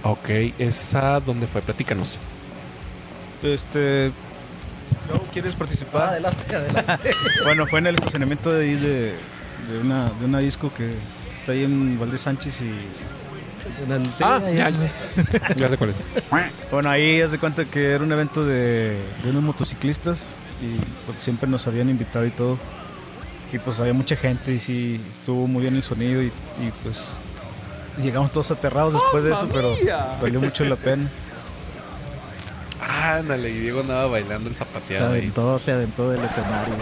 Ok, esa, ¿dónde fue? Platícanos. Este, Joe, ¿quieres participar? adelante, adelante. *laughs* Bueno, fue en el estacionamiento de ahí de, de una, de una disco que está ahí en Valdés Sánchez y Ah, ahí- ya, *laughs* ya sé cuál es. bueno, ahí haz de cuenta que era un evento de, de unos motociclistas y pues, siempre nos habían invitado y todo. Y pues había mucha gente y sí, estuvo muy bien el sonido y, y, pues llegamos todos aterrados después de eso, pero valió mucho la pena. Ándale, y Diego andaba bailando el Se zapateado ahí. aventó, se aventó del escenario.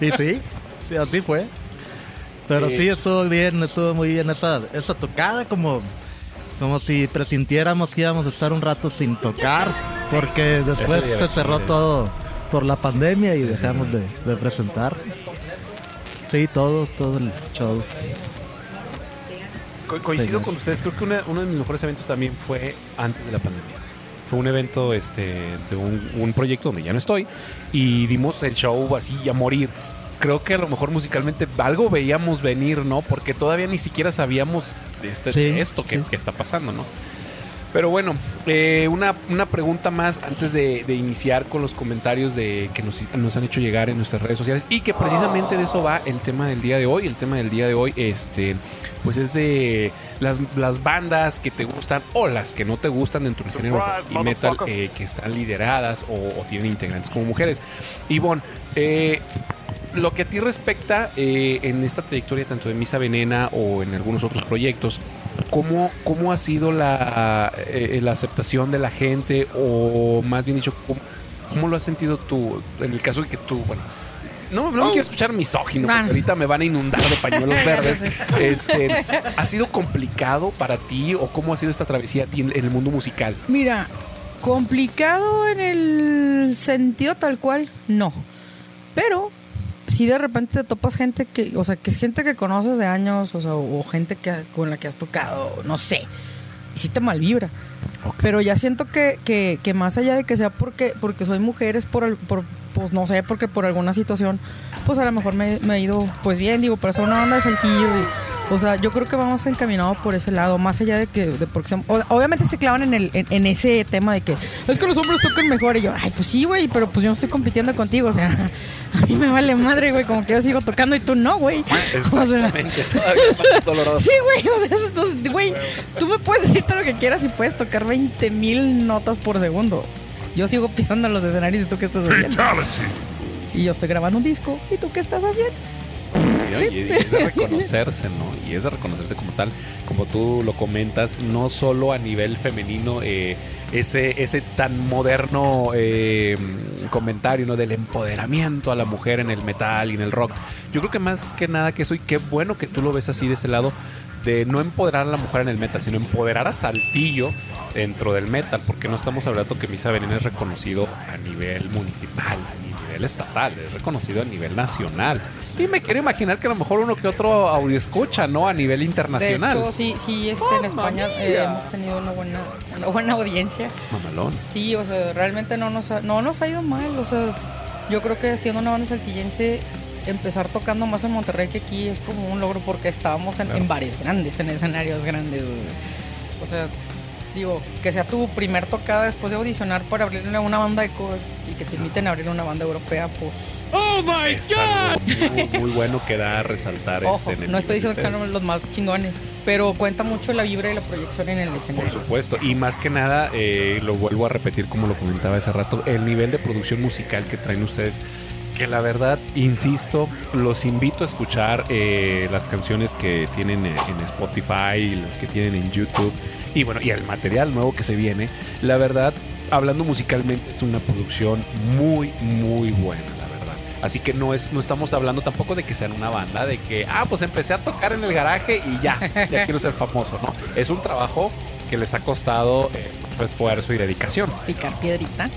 *laughs* *laughs* y sí, sí, así fue. Pero sí, estuvo bien, estuvo muy bien esa, esa tocada, como, como si presintiéramos que íbamos a estar un rato sin tocar, porque después se cerró todo por la pandemia y dejamos de, de presentar. Sí, todo, todo el show. Co- coincido Sí. con ustedes, creo que una- uno de mis mejores eventos también fue antes de la pandemia. Fue un evento este, de un, un proyecto donde ya no estoy y dimos el show así a morir. Creo que a lo mejor musicalmente algo veíamos venir, ¿no? Porque todavía ni siquiera sabíamos de, este, Sí, de esto que, sí. que está pasando, ¿no? Pero bueno, eh, una, una pregunta más antes de, de iniciar con los comentarios de, que nos, nos han hecho llegar en nuestras redes sociales y que precisamente de eso va el tema del día de hoy. El tema del día de hoy este, pues es de las, las bandas que te gustan o las que no te gustan dentro del género y metal eh, que están lideradas o, o tienen integrantes como mujeres. Ivonne, eh, lo que a ti respecta eh, en esta trayectoria tanto de Misa Venena o en algunos otros proyectos, ¿cómo, cómo ha sido la, eh, la aceptación de la gente o más bien dicho, ¿cómo, cómo lo has sentido tú en el caso de que tú, bueno, no, no me quiero escuchar misógino, porque ahorita me van a inundar de pañuelos *laughs* verdes. Este, ¿Ha sido complicado para ti o cómo ha sido esta travesía a ti en, en el mundo musical? Mira, complicado en el sentido tal cual, no. Pero si de repente te topas gente que, o sea, que es gente que conoces de años, o sea, o gente que, con la que has tocado, no sé, y sí te malvibra. Pero ya siento que, que, que más allá de que sea porque, porque soy mujer, es por, el- por, pues no sé, porque por alguna situación, pues a lo mejor me, me ha ido, pues bien, digo, pero son una banda de saltillo y, o sea, yo creo que vamos encaminados por ese lado, más allá de que, de porque o- obviamente se clavan en, el, en, en ese tema de que es que los hombres tocan mejor y yo, ay, pues sí, güey, pero pues yo no estoy compitiendo contigo, o sea, *laughs* a mí me vale madre, güey, como que yo sigo tocando y tú no, güey. *laughs* O sea, *laughs* doloroso. Sí, güey, o sea, entonces, güey, tú me puedes decir todo lo que quieras y puedes tocar 20 mil notas por segundo. Yo sigo pisando los escenarios y tú qué estás haciendo. Y yo estoy grabando un disco y tú qué estás haciendo. Y, y es de reconocerse, ¿no? Y es de reconocerse como tal, como tú lo comentas, no solo a nivel femenino, eh, ese, ese tan moderno eh, comentario, ¿no? Del empoderamiento a la mujer en el metal y en el rock. Yo creo que más que nada que eso, y qué bueno que tú lo ves así de ese lado, de no empoderar a la mujer en el metal, sino empoderar a Saltillo dentro del metal, porque no estamos hablando que Misa Venena es reconocido a nivel municipal, a nivel estatal, es reconocido a nivel nacional. Y me quiero imaginar que a lo mejor uno que otro audio escucha, ¿no? A nivel De internacional. hecho, sí, sí, este, en España eh, hemos tenido una buena, una buena audiencia. Mamalón. Sí, o sea, realmente no nos ha, no nos ha ido mal. O sea, yo creo que siendo una banda saltillense, empezar tocando más en Monterrey que aquí es como un logro porque estábamos en, en bares grandes, en escenarios grandes. O sea, o sea, digo, que sea tu primer tocada después de audicionar para abrirle a una banda de covers y que te inviten a abrir una banda europea, pues. es algo muy, muy bueno que da a resaltar Ojo, este en el no estoy diciendo que sean los más chingones, pero cuenta mucho la vibra y la proyección en el Por escenario. supuesto, y más que nada, eh, lo vuelvo a repetir como lo comentaba hace rato, el nivel de producción musical que traen ustedes, que la verdad, insisto, los invito a escuchar eh, las canciones que tienen en, en Spotify las que tienen en YouTube, y bueno, y el material nuevo que se viene, la verdad, hablando musicalmente, es una producción muy, muy buena, la verdad. Así que no es, no estamos hablando tampoco de que sean una banda, de que, ah, pues empecé a tocar en el garaje y ya, ya *laughs* quiero ser famoso, ¿no? Es un trabajo que les ha costado eh, esfuerzo y dedicación. picar piedrita.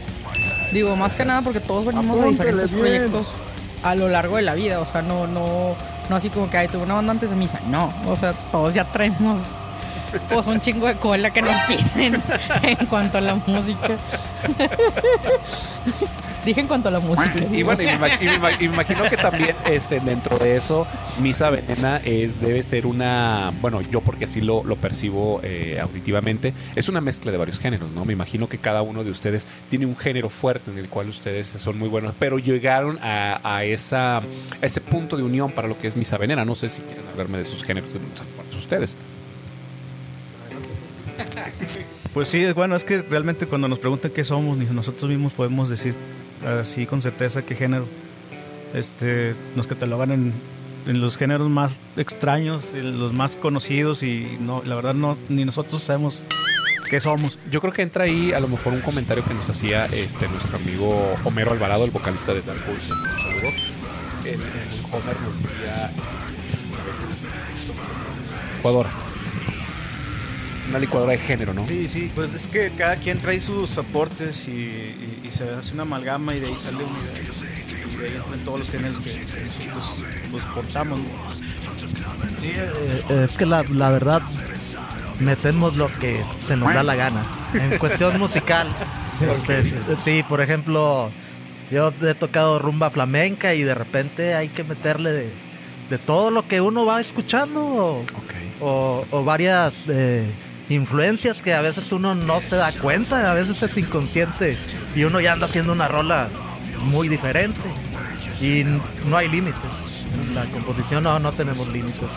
Digo, más que nada porque todos venimos a diferentes proyectos a lo largo de la vida. O sea, no, no, no así como que ay, tuve una banda antes de misa. No, o sea, todos ya traemos pues un chingo de cola que nos pisen *laughs* en cuanto a la música. Dije en cuanto a la música. Y digo. bueno, y me, y me y me imagino que también este, dentro de eso, Misa Venena es, debe ser una, bueno, yo porque así lo, lo percibo eh, auditivamente, es una mezcla de varios géneros, ¿no? Me imagino que cada uno de ustedes tiene un género fuerte en el cual ustedes son muy buenos, pero llegaron a, a esa, a ese punto de unión para lo que es Misa Venena. No sé si quieren hablarme de sus géneros, de ustedes. Pues sí, es bueno, es que realmente cuando nos preguntan qué somos, ni nosotros mismos podemos decir así con certeza qué género. Este, nos catalogan en, en los géneros más extraños, en los más conocidos y no, la verdad no, ni nosotros sabemos qué somos. Yo creo que entra ahí a lo mejor un comentario que nos hacía este nuestro amigo Homero Alvarado, el vocalista de Dark Pulse. Un nos decía este, a veces, licuadora. Una licuadora de género, ¿no? Sí, sí, pues es que cada quien trae sus aportes y, y- y se hace una amalgama y de ahí sale una idea. Y de ahí todos los géneros que, que nosotros pues, portamos. ¿no? Sí, eh, eh, es que la, la verdad metemos lo que se nos da la gana. En cuestión musical. *laughs* este, sí, por ejemplo, yo he tocado rumba flamenca y de repente hay que meterle de, de todo lo que uno va escuchando o, Ok. o- o varias eh, influencias que a veces uno no se da cuenta, a veces es inconsciente y uno ya anda haciendo una rola muy diferente y no hay límites. En la composición no, no tenemos límites.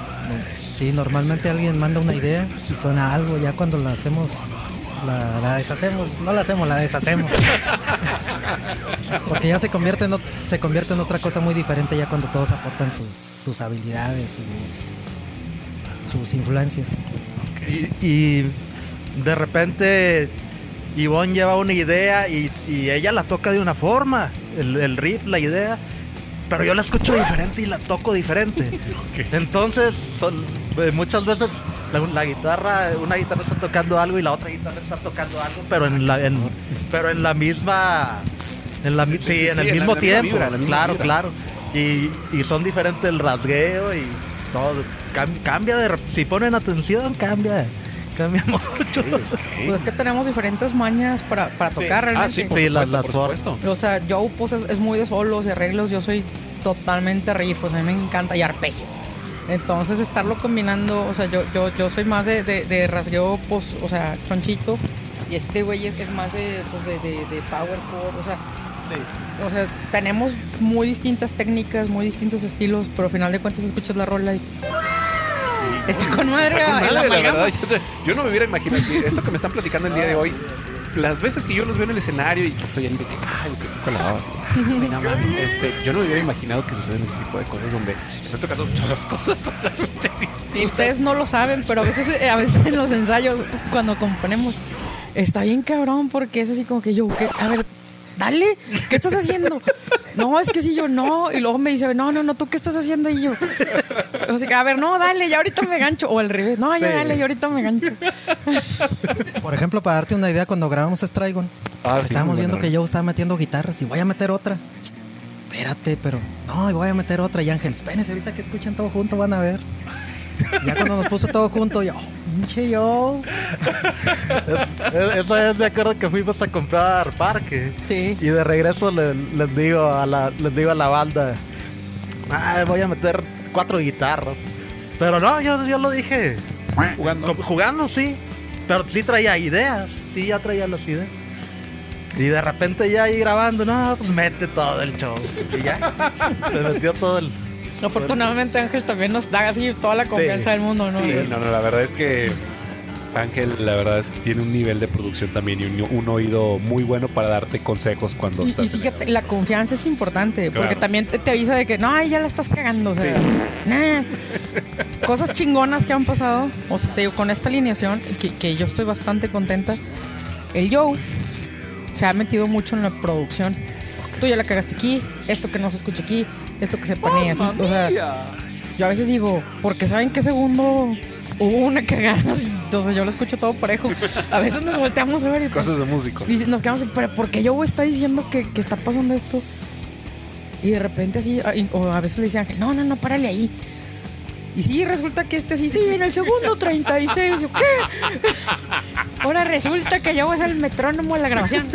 Sí, normalmente alguien manda una idea y suena algo, ya cuando la hacemos, la, deshacemos, no la hacemos, la deshacemos. Porque ya se convierte en, se convierte en otra cosa muy diferente ya cuando todos aportan sus, habilidades, sus influencias. Y, y de repente Ivonne lleva una idea y, y ella la toca de una forma, el, el riff, la idea, pero yo la escucho diferente y la toco diferente. *laughs* Entonces, son, eh, muchas veces la, la guitarra, una guitarra está tocando algo y la otra guitarra está tocando algo, pero en la, en- pero en la misma, en la, sí, Sí, en el en la mismo tiempo, vibra, misma claro, vibra. claro. Y, y son diferentes el rasgueo y todo. Cam- cambia de, si ponen atención, cambia, cambia *laughs* mucho. Pues es que tenemos diferentes mañas para, para tocar Ah, realmente. sí, por Sí, supuesto, las- las por formas. supuesto. O sea, Joe pues es, es muy de solos y arreglos, yo soy totalmente riff, o sea, a mí me encanta y arpegio. Entonces estarlo combinando, o sea, yo, yo, yo soy más de, de, de rasgueo, pues, o sea, chonchito, y este güey es, es más de, pues, de, de, de power chord, o sea, o sea, tenemos muy distintas técnicas, muy distintos estilos, pero al final de cuentas escuchas la rola y está con madre, Está con madre, la verdad. Yo, yo no me hubiera imaginado esto que me están platicando el día de hoy. Las veces que yo los veo en el escenario y que estoy ahí de que, ay, con la baba, así, ay, no mames, este, yo no me hubiera imaginado que suceden este tipo de cosas donde están tocando otras cosas totalmente distintas. Ustedes no lo saben, pero a veces, eh, a veces en los ensayos, cuando componemos, está bien cabrón porque es así como que yo, a ver, dale, ¿qué estás haciendo? *laughs* No, es que si yo no. Y luego me dice, no, no, no, ¿tú qué estás haciendo? Y yo, o sea, que, a ver, no, dale, ya ahorita me gancho. O al revés, no, ya Sí. dale, ya ahorita me gancho. *laughs* Por ejemplo, para darte una idea, cuando grabamos Strigon, Ah, sí, estábamos viendo que yo estaba metiendo guitarras y voy a meter otra. Espérate, pero no, y voy a meter otra. Y Ángel, espérense, ahorita que escuchen todo junto van a ver. Y ya cuando nos puso todo junto, yo, oh, pinche yo. *laughs* Esa vez me acuerdo que fuimos a comprar parque. Sí. Y de regreso le- les digo a la, les digo a la banda, "Ah, voy a meter cuatro guitarras. Pero no, yo, yo lo dije. Jugando. Jugando sí. Pero sí traía ideas. Sí, ya traía las ideas. Y de repente ya ahí grabando, no, pues mete todo el show. Y ya. *laughs* Se metió todo el. Afortunadamente Ángel también nos da así toda la confianza del mundo, ¿no? Sí, no, no, la verdad es que Ángel, la verdad, tiene un nivel de producción también y un, un oído muy bueno para darte consejos cuando Y, estás. y fíjate, la confianza es importante, porque también te, te avisa de que no, ya la estás cagando, o sea, nah. cosas chingonas que han pasado, o sea, te digo, con esta alineación, que, que yo estoy bastante contenta, el Joe se ha metido mucho en la producción. Tú ya la cagaste aquí, esto que no se escucha aquí, esto que se panea así, o sea, yo a veces digo, porque saben qué segundo hubo una cagada, *laughs* así, sea, yo lo escucho todo parejo. A veces nos volteamos a ver y pues, Cosas de músico. Dice- nos quedamos así, pero ¿por qué Joe está diciendo que, que está pasando esto? Y de repente así, a- y- o a veces le dice Ángel, no, no, no, párale ahí. Y sí, resulta que este sí, sí, en el segundo 36. Yo, ¿qué? *laughs* Ahora resulta que Joe es el metrónomo de la grabación. *laughs*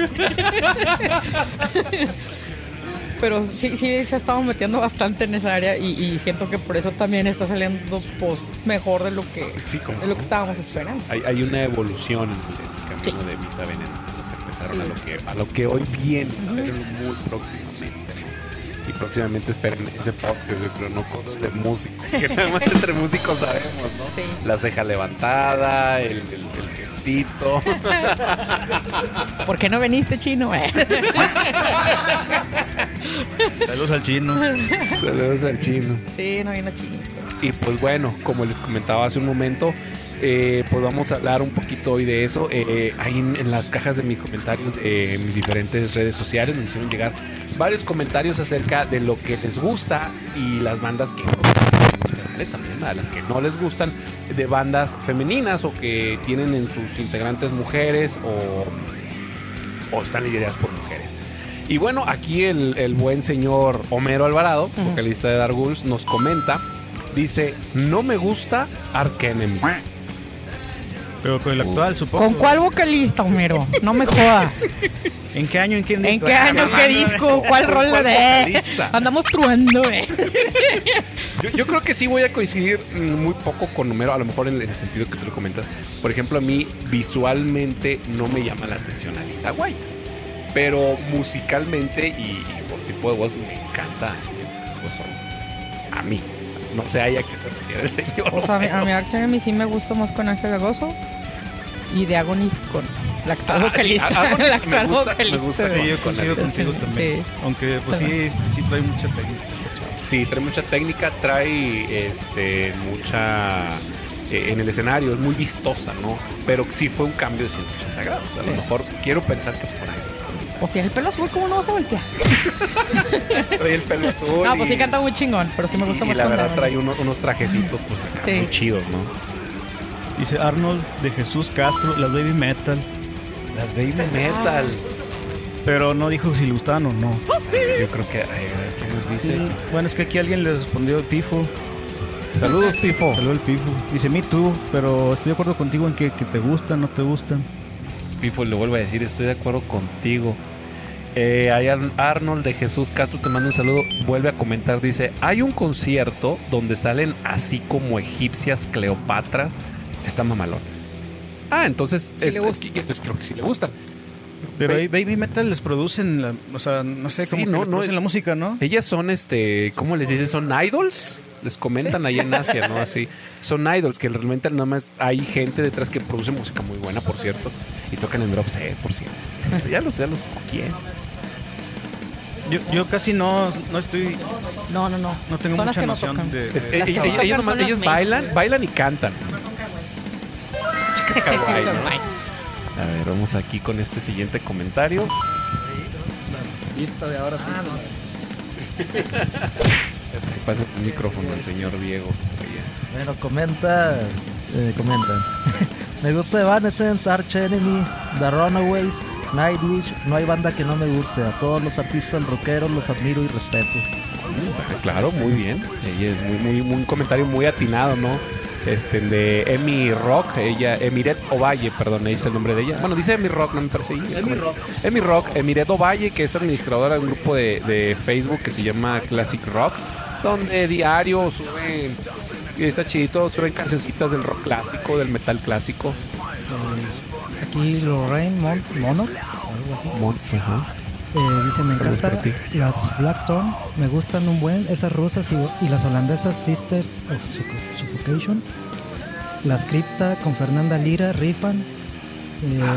Pero sí, sí, se ha estado metiendo bastante en esa área y, y siento que por eso también está saliendo pues, mejor de lo que, Sí, de lo que estábamos esperando. Hay, hay una evolución en el, camino Sí. de Misa Veneno. Entonces empezaron Sí. a, lo que, a lo que hoy viene, esperen muy próximamente. Y próximamente esperen ese podcast, yo creo, no cosas de músicos, *laughs* que *laughs* nada más entre músicos sabemos, ¿no? Sí. La ceja levantada, el, el, el gestito. *laughs* ¿Por qué no veniste, chino? Saludos al chino. Saludos al chino. sí, no vino chino. Y pues bueno, como les comentaba hace un momento, eh, pues vamos a hablar un poquito hoy de eso. Eh, ahí en, en las cajas de mis comentarios, eh, en mis diferentes redes sociales, nos hicieron llegar varios comentarios acerca de lo que les gusta y las bandas que también a las que no les gustan de bandas femeninas o que tienen en sus integrantes mujeres o, o están lideradas por mujeres. Y bueno, aquí el, el buen señor Homero Alvarado, vocalista de Dark Ghouls, nos comenta, dice, no me gusta Ark Enemy. Pero con el actual, supongo. ¿Con cuál vocalista, Homero? No me jodas. ¿En qué año? ¿En qué ¿En disco? qué año? ¿Qué disco? ¿Cuál ¿Con rola cuál de? Andamos truando, eh. Yo, yo creo que sí voy a coincidir mm, muy poco con Homero, a lo mejor en el sentido que tú lo comentas. Por ejemplo, a mí visualmente no me llama la atención a Lisa White. Pero musicalmente y, y por tipo de voz me encanta Gozo. A mí. No sé ahí a qué se refiere el señor. O sea, a mi, a Enemy sí me gusta más con Ángel Agoso. Y de Agonist con la actual Ah, sí, vocalista. Agonist *laughs* la me actual gusta- me vocalista. gusta Sí, yo con coincido contigo también. Sí. Aunque pues sí, sí trae mucha técnica. Sí, trae mucha técnica, trae este mucha eh, en el escenario, es muy vistosa, ¿no? Pero sí fue un cambio de 180 grados. A Sí. lo mejor quiero pensar que es por ahí. Pues tiene el pelo azul, ¿cómo no vas a voltear? *laughs* Trae el pelo *laughs* azul. No, pues sí y- canta muy chingón, pero sí me gusta y más la con verdad trae uno- unos trajecitos pues Sí. muy chidos, ¿no? Dice Arnold de Jesús Castro, las baby metal. Las baby metal. Pero no dijo si le gustaban o no. Yo creo que ay, a ver, ¿qué nos dice? Sí, Bueno, es que aquí alguien le respondió Pifo. Saludos, Pifo. Saludos el Pifo. Dice, me tú, pero estoy de acuerdo contigo en que, que te gustan, no te gustan. Pifo le vuelvo a decir, estoy de acuerdo contigo. Eh, Arnold de Jesús Castro te manda un saludo. Vuelve a comentar, dice, hay un concierto donde salen así como egipcias Cleopatras. Está mamalón. Ah, entonces, Sí le este, gusta. entonces creo que sí le gustan. Pero ahí baby metal les producen, la- o sea, no sé, Sí, que no, les no, producen la música, ¿no? Ellas son, este, ¿cómo les dices? Son idols. Les comentan ahí en Asia, ¿no? Así. Son idols que realmente nada más hay gente detrás que produce música muy buena, por cierto. Y tocan en drop set, por cierto. Ya los, ya los. Yo, yo casi no, no estoy, No, no, no. no tengo Son mucha no noción tocan. de, Es- de- Las que ellas ellas nomás- ellas bailan, bailan y cantan. Chicas kawaii, ¿no? A ver, vamos aquí con este siguiente comentario. *laughs* Lista de ahora sí. Pase el micrófono al señor Diego. Bueno, comenta. eh, comentan. *laughs* me gusta Evanescence, Arch Enemy, The Runaways, Nightwish. No hay banda que no me guste. A todos los artistas rockeros los admiro y respeto. Claro, muy bien. Ella es muy, muy, muy- un comentario muy atinado, ¿no? Este, de Emi Rock, ella, Emiret Ovalle, perdón, ahí dice el nombre de ella. Bueno, dice Emi Rock, no me parece ahí. Emi Rock. Emi Rock, Emiret Ovalle, que es administradora de un grupo de, de Facebook que se llama Classic Rock, donde diario suben, y está chidito, suben cancioncitas del rock clásico, del metal clásico. Aquí Lorraine Mon Mono, algo así. Mon- ajá. Eh, dice, me encanta las Blackthorn, me gustan un buen, esas rusas y, y las holandesas Sisters of Suffoc- Suffocation. Las Crypta con Fernanda Lira, Rifan. Eh, Ah,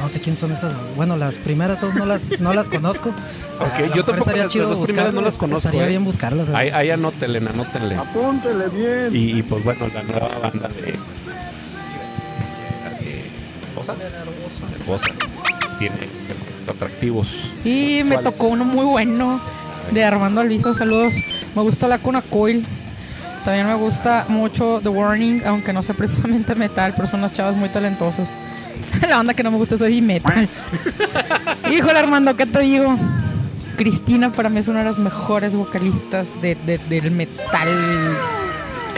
no, sé quién son esas. Bueno, las primeras dos no las, no las conozco. *laughs* Ok, A lo yo tampoco estaría las- chido las dos primeras no las buscarlas, conozco, Estaría eh. bien buscarlas. Ahí, ahí anótenle, anótenle. Apúntele bien. Y, y, pues bueno, la nueva banda de. de Bosa. De Bosa. Tiene ciertos atractivos. Y me tocó uno muy bueno de Armando Alviso. Saludos. Me gusta la Cuna Coil. También me gusta mucho The Warning, aunque no sea precisamente metal, pero son unas chavas muy talentosas. *laughs* La banda que no me gusta es heavy metal. *laughs* Híjole, Armando, ¿qué te digo? Cristina para mí es una de las mejores vocalistas de, de- del metal.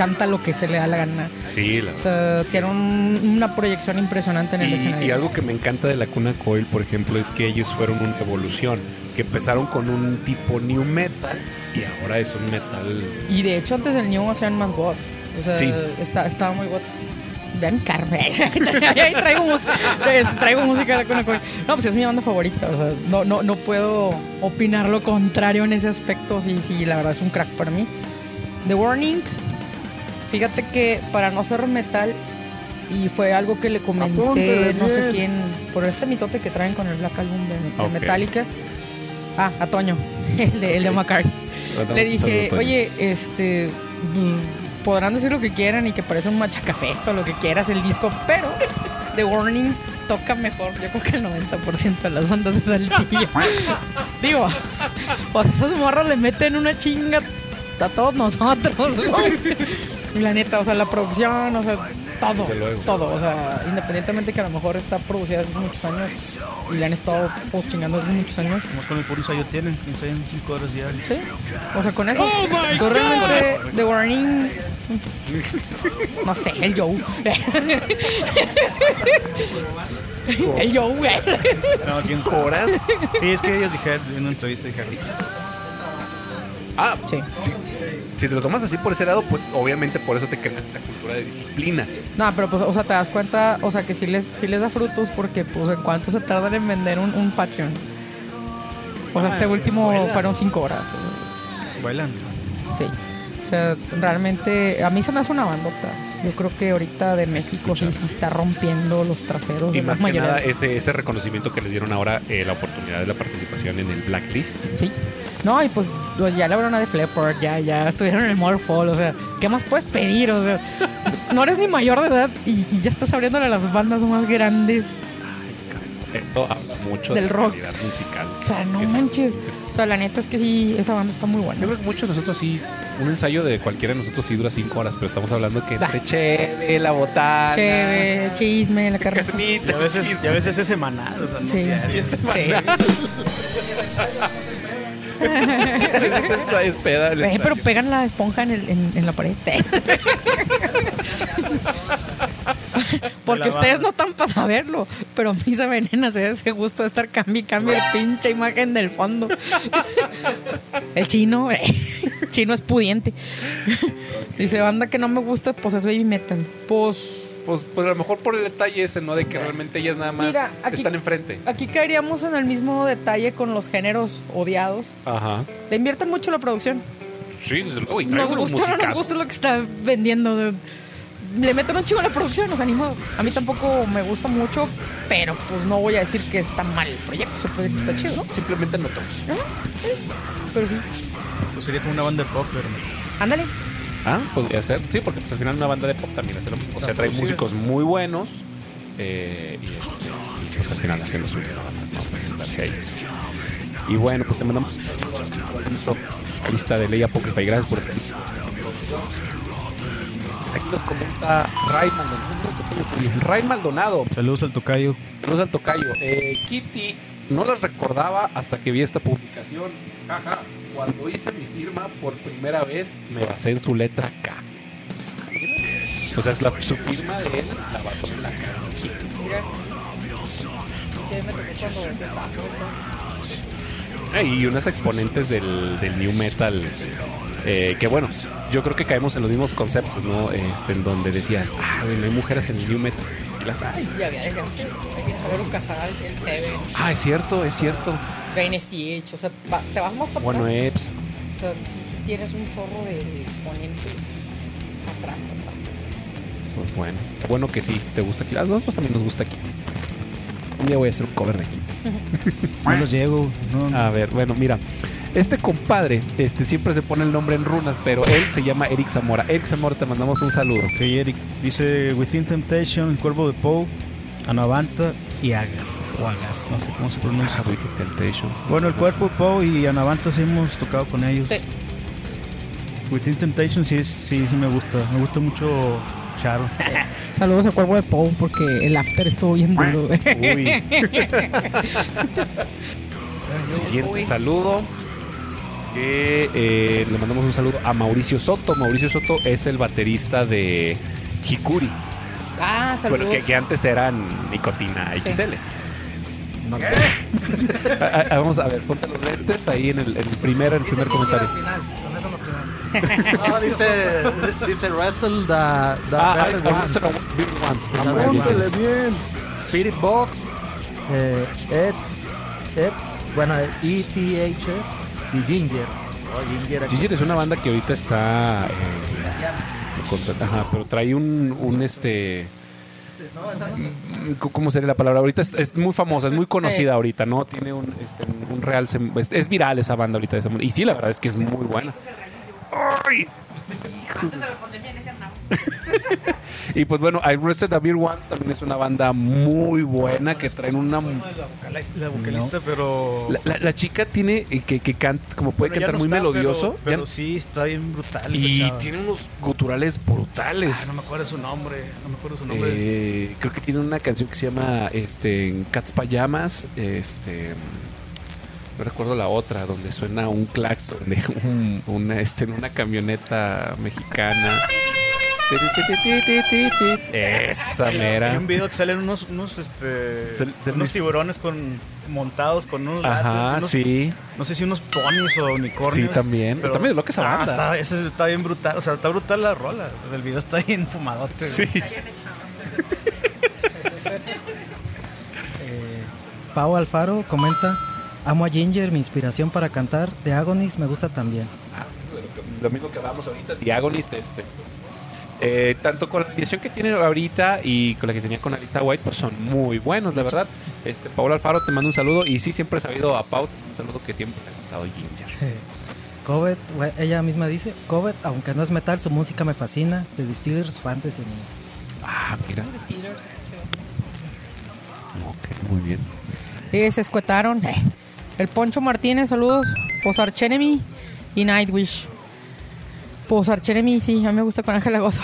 Canta lo que se le da la gana. Sí, la O sea, tiene un- una proyección impresionante en el y, escenario. y algo que me encanta de la Cuna Coil, por ejemplo, es que ellos fueron una evolución. Que empezaron con un tipo new metal y ahora es un metal. Y de hecho antes del New hacían más God. O sea, Sí. está, estaba muy God. Vean carne. *laughs* Ahí traigo, música, traigo música de la Cuna Coil. No, pues es mi banda favorita. O sea, no, no, no puedo opinar lo contrario en ese aspecto. Sí, sí, la verdad es un crack para mí. The Warning. Fíjate que para no ser metal, y fue algo que le comenté, no sé quién, por este mitote que traen con el Black Album de. Metallica. Ah, a Toño, *laughs* el de, el de McCarthy. Le dije, oye, este, podrán decir lo que quieran y que parece un machacafesto, lo que quieras el disco, pero The Warning toca mejor, yo creo que el 90% de las bandas de Saltillo. *laughs* Digo, pues esos morros le meten una chinga a todos nosotros, güey. La neta, o sea, la producción, o sea, todo, todo, o sea, independientemente que a lo mejor está producida hace muchos años y le han estado pues, chingando hace muchos años. Como es con el puro ensayo tienen, ensayan 5 horas diarias. Sí. O sea, con eso. Tú realmente, The Warning. No sé, el Joe. *laughs* el Joe, güey. No, quién sabe. horas. Sí, es que ellos dijeron en una entrevista, dijeron, Ah, Sí. sí. Si te lo tomas así por ese lado, pues obviamente por eso te creas esa cultura de disciplina. No, pero pues, o sea, te das cuenta, o sea, que sí les, sí les da frutos porque, pues, en cuánto se tardan en vender un, un Patreon. O sea, este último fueron cinco horas. bailan. Sí. O sea, realmente a mí se me hace una bandota. Yo creo que ahorita de México sí, sí está rompiendo los traseros. Y de la más que mayoría nada ese, ese reconocimiento que les dieron ahora, eh, la oportunidad de la participación en el Blacklist. Sí. No, y pues ya le hablaron a The Leppard, ya, ya estuvieron en el Fall, o sea, ¿qué más puedes pedir? O sea, *laughs* no eres ni mayor de edad y, y ya estás abriéndole a las bandas más grandes. Esto habla mucho Del de la rock. calidad musical. O sea, no manches. Sea, la neta es que sí, esa banda está muy buena. Yo creo que muchos de nosotros sí, un ensayo de cualquiera de nosotros sí dura cinco horas, pero estamos hablando que entre Ah. cheve, la botana, Chévere, chisme, la carne. carnita, Y a veces, chisme. y a veces es semanal, o sea, no Sí. diario. Sí. Es peda, el Eh, pero pegan la esponja en, el- en- en la pared. *laughs* *laughs* Porque ustedes no están para saberlo, pero a mí se venena se da ese gusto de estar cambio y cambio de pinche imagen del fondo. *laughs* El chino, *laughs* eh, chino es pudiente. Dice, banda que no me gusta, pues es baby metal. Pues Pues, pues a lo mejor por el detalle ese, ¿no? De que realmente ellas nada más Mira, aquí- están enfrente. aquí caeríamos en el mismo detalle con los géneros odiados. Ajá. Le invierten mucho la producción. Sí, desde luego. Y Nos gusta o no nos gusta lo que está vendiendo. o sea, le meten un chivo a la producción, los animo. A mí tampoco me gusta mucho, pero pues no voy a decir que está mal el proyecto. Ese proyecto está chido, ¿no? Simplemente no todos. Pero sí. Pues sería como una banda de pop, pero Ándale. Ah, podría ser. Sí, porque pues al final una banda de pop también hace lo mismo. O sea, trae músicos muy buenos. eh, y este, pues al final hacen lo suyo nada más, ¿no? Presentarse ahí. Y bueno, pues te mandamos lista de ley apócrifa y gracias por estar. Aquí nos comenta Ray Maldonado. Ray Maldonado. saludos al tocayo. Saludos al tocayo. Eh, Kitty no las recordaba hasta que vi esta publicación. Jaja. Cuando hice mi firma por primera vez, me basé en su letra K. O sea, es la, su firma de él la basó en la K. Mira. Eh, Y unas exponentes del, del new metal. eh, que bueno, yo creo que caemos en los mismos conceptos, ¿no? Este, en donde decías, ah, no hay mujeres en el new metal. Sí las hay. Ya había desde antes. Hay que saber un casal, el Seven, Ah, es cierto, es cierto. Rain Stitch. O sea, va- te vas más para Bueno, atrás. Eps. O sea, si, si tienes un chorro de, de exponentes atrás, atrás. Pues bueno, bueno que sí, te gusta Kitty. A nosotros también nos gusta Kitty. Un día voy a hacer un cover de Kitty. *laughs* No los llego. No, A ver, bueno, mira. Este compadre, este siempre se pone el nombre en runas, pero él se llama Eric Zamora. Eric Zamora, te mandamos un saludo. Ok, Eric. Dice Within Temptation, El Cuervo de Poe, Anavanta y Agast. O Agast, no sé cómo se pronuncia. Wicked Temptation. Bueno, El Cuerpo de Poe y Anavanta sí hemos tocado con ellos. Sí. Within Temptation sí, es- sí, sí me gusta. Me gusta mucho Charo. *laughs* Saludos al cuervo de Poe porque el after estuvo bien duro. Uy. *laughs* Siguiente Uy. saludo. Que eh, le mandamos un saludo a Mauricio Soto. Mauricio Soto es el baterista de Hikuri. Ah, saludos. Bueno, que, que antes eran Nicotina Sí. XL. Ah, ah, vamos a ver, ponte los lentes ahí en el, en el primer, en el primer comentario. Con eso nos quedamos. *laughs* No, dice, dice Wrestle the, the Ah, Better ah, One. será Big Ones. Bien. Spirit Box, eh, Ed, Ed, bueno, ETH y Ginger. Oh, Ginger es una banda que ahorita está. eh, ajá, pero trae un, un este. ¿Cómo sería la palabra? Ahorita es, es muy famosa, es muy conocida Sí. ahorita, ¿no? Tiene un, este, un real. Es, es viral esa banda ahorita. esa banda. Y sí, la verdad es que es muy buena. ¡Ay! Hijos *laughs* *laughs* y pues bueno, I Rested the Beer Ones también es una banda muy buena que traen una. La vocalista, pero. La, la- la chica tiene eh, que, que canta, como puede Bueno, cantar no muy está, melodioso. Pero, sí, está bien brutal. y tiene unos guturales brutales. Ah, no me acuerdo su nombre. No me acuerdo su nombre. Eh, creo que tiene una canción que se llama este, Cats Payamas. Este, no recuerdo la otra, donde suena un claxon de un- una, este, en una camioneta mexicana. Esa Hay mera. un video que salen unos, unos, este, unos tiburones con montados con unos Ajá, lazos, unos- sí. No sé si unos ponis o unicornios. Sí, también. pero- está medio loca esa Ah, banda. está, ese está bien brutal. O sea, está brutal la rola. El video está bien fumadote. Sí. *laughs* Eh, Pau Alfaro comenta, amo a Ginger, mi inspiración para cantar. De Agonis me gusta también. domingo que vamos ahorita, Diagonist, este. Eh, tanto con la alineación que tiene ahorita y con la que tenía con Alisa White, pues son muy buenos, la verdad. Este, Paula Alfaro te mando un saludo y sí, siempre he sabido a Pau, un saludo que tiempo te ha gustado Ginger. *laughs* Covet, we- ella misma dice, Covet, aunque no es metal, su música me fascina. The Distillers, Fantasy. Ah, mira. Steelers, Ok, muy bien. Eh, se escuetaron. *laughs* El Poncho Martínez, saludos. Posarchenemy y Nightwish. Posarchenemy, sí, a mí me gusta con Ángela Gozo.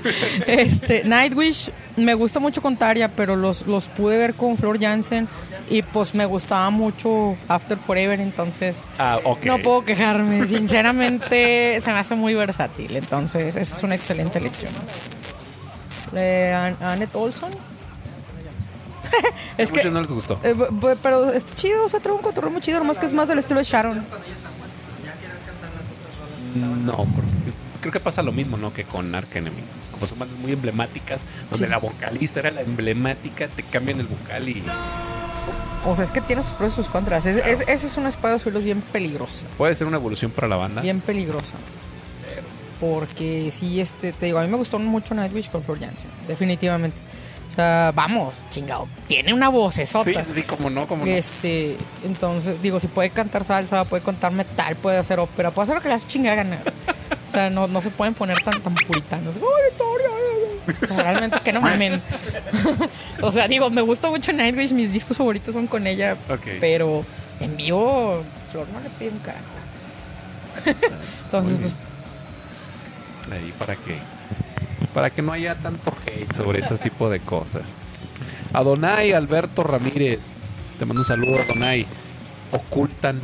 *laughs* este, Nightwish me gusta mucho con Taria, pero los, los pude ver con Flor Jansen y pues me gustaba mucho After Forever, entonces Ah, no puedo quejarme. Sinceramente, se me hace muy versátil, entonces esa es una excelente elección. Eh, An- Annette Olson. *laughs* Es que no les gustó. Eh, pero está chido, o sea, trae un cotorreo muy chido, nomás que es más del estilo de Sharon. No, porque creo que pasa lo mismo, ¿no? Que con Ark Enemy. Como son bandas muy emblemáticas, donde Sí. la vocalista era la emblemática, te cambian el vocal y O sea, es que tiene sus pros y sus contras. Es- es- esa es una espada de suelos bien peligrosa. puede ser una evolución para la banda. Bien peligrosa. Porque sí, este, te digo, a mí me gustó mucho Nightwish con Flor Jansen, definitivamente. O sea, vamos, chingado. Tiene una voz Sí, sí, como no, como no. Este, entonces, digo, si puede cantar salsa, puede cantar metal, puede hacer ópera, puede hacer lo que le hace chingada. O sea, no, no se pueden poner tan, tan puritanos. O sea, realmente que no mamen. *laughs* o sea, digo, me gusta mucho Nightwish, mis discos favoritos son con ella, pero en vivo, Flor no le pide un carajo. Entonces, pues, Ahí para que para que no haya tanto hate sobre ese tipo de cosas. Adonai Alberto Ramírez. Te mando un saludo, Adonai. Ocultan.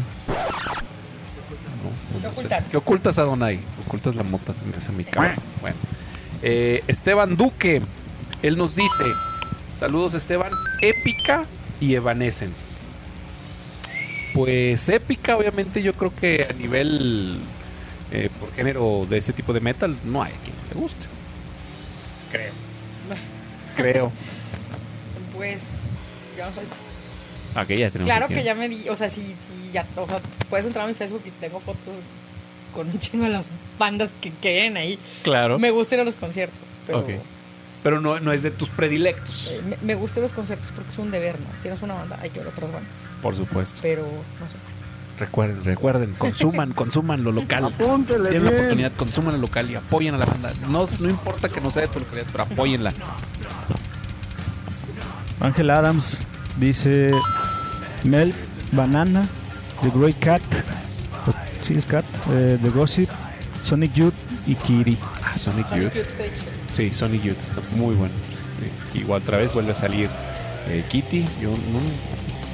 No, ¿Qué ocultan? ¿Qué ocultas, Adonai? Ocultas la mota, se mi cámara. Bueno. Eh, Esteban Duque. Él nos dice: Saludos, Esteban. Épica y Evanescence. Pues épica, obviamente, yo creo que a nivel eh, por género de ese tipo de metal, no hay a quien le guste. Creo. *laughs* Creo. pues, ya no soy Ok, ya tenemos. Claro que ya me di, o sea, sí, sí, ya, o sea, puedes entrar a mi Facebook y tengo fotos con un chingo de las bandas que, que vienen ahí. Claro. Me gusta ir a los conciertos, pero Ok. Pero no, no es de tus predilectos. eh, me, me gusta ir a los conciertos porque es un deber, ¿no? Tienes una banda, hay que ver otras bandas, Por supuesto. pero no sé. Recuerden, recuerden, consuman, *laughs* consuman lo local. Tienen la oportunidad, consuman lo local y apoyen a la banda. No, no importa que no sea de tu localidad, pero apóyenla. Ángel Adams dice Mel, Banana, The Grey Cat, sí es Cat, eh, The Gossip, Sonic Youth y Kiri. Ah, Sonic Youth. Sí, Sonic Youth está muy bueno. Igual otra vez vuelve a salir eh, Kitty. Yo no,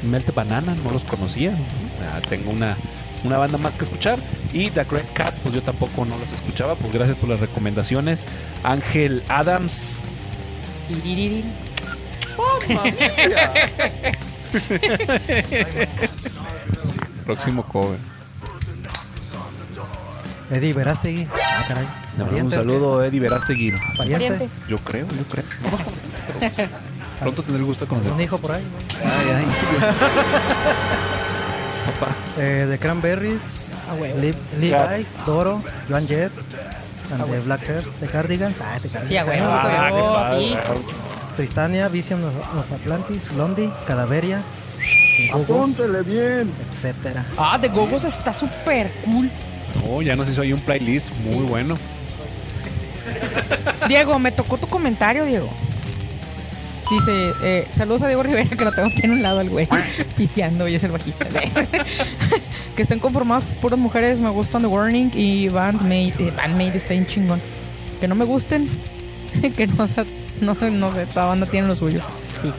Melt Banana no los conocía. Ah, tengo una, una banda más que escuchar. Y The Great Cat, pues yo tampoco no los escuchaba. Pues gracias por las recomendaciones. Ángel Adams. Iriririn. *laughs* Próximo cover. Eddie Verástegui. Ah, caray. Un saludo Eddie Verástegui. Pariente. Yo creo, yo creo. No *laughs* pronto tendré el gusto de conocer. Un hijo por ahí. Ay, ay. Papá. Eh, The Cranberries, Ah, Levi's, Doro, Joan Jett, and the Black Hearts, The Cardigans. Ah, The Cardigans. Sí, a huevo, Ah, padre. sí. Tristania, Vision of, of Atlantis, Blondie, Cadaveria, Apúntele bien, etcétera. Ah, The Gogos está súper cool. No, ya nos hizo ahí un playlist muy Sí. bueno. Diego, me tocó tu comentario, Diego. Dice, eh, saludos a Diego Rivera, que lo tengo aquí en un lado al güey, pisteando y es el bajista. *laughs* que estén conformados por puras mujeres, me gustan The Warning y Bandmate. Eh, Bandmate está bien chingón. Que no me gusten, *laughs* que no, sea- no, no sé, esta banda tiene lo suyo. Sí,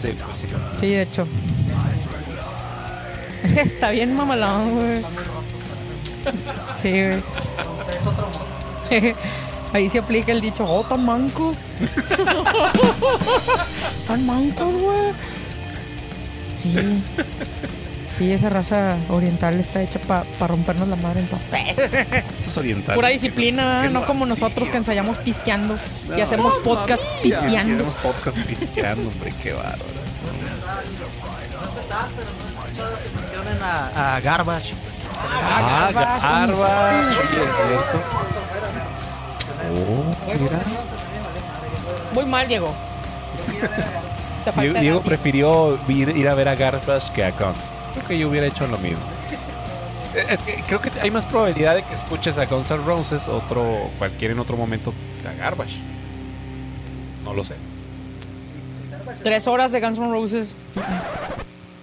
Sí, pues sí. sí, de hecho. *laughs* está bien mamalón, güey. Sí, güey. Ahí se aplica el dicho, oh, tan mancos. *laughs* tan mancos, güey. Sí. Sí, esa raza oriental está hecha para rompernos la madre en todo. Eso es oriental. Pura disciplina, no como nosotros que ensayamos pisteando y hacemos no, podcast pisteando. Hacemos podcast pisteando, hombre, qué bárbaro. A, a Garbage. Ah, Garbage, sí, es cierto. Oh, mira. Muy mal, Diego. Diego, prefirió ir, ir a ver a Garbage que a Guns. Creo que yo hubiera hecho lo mismo. Eh, es que creo que hay más probabilidad de que escuches a Guns N' Roses otro, cualquier en otro momento que a Garbage. No lo sé. Tres horas de Guns N' Roses.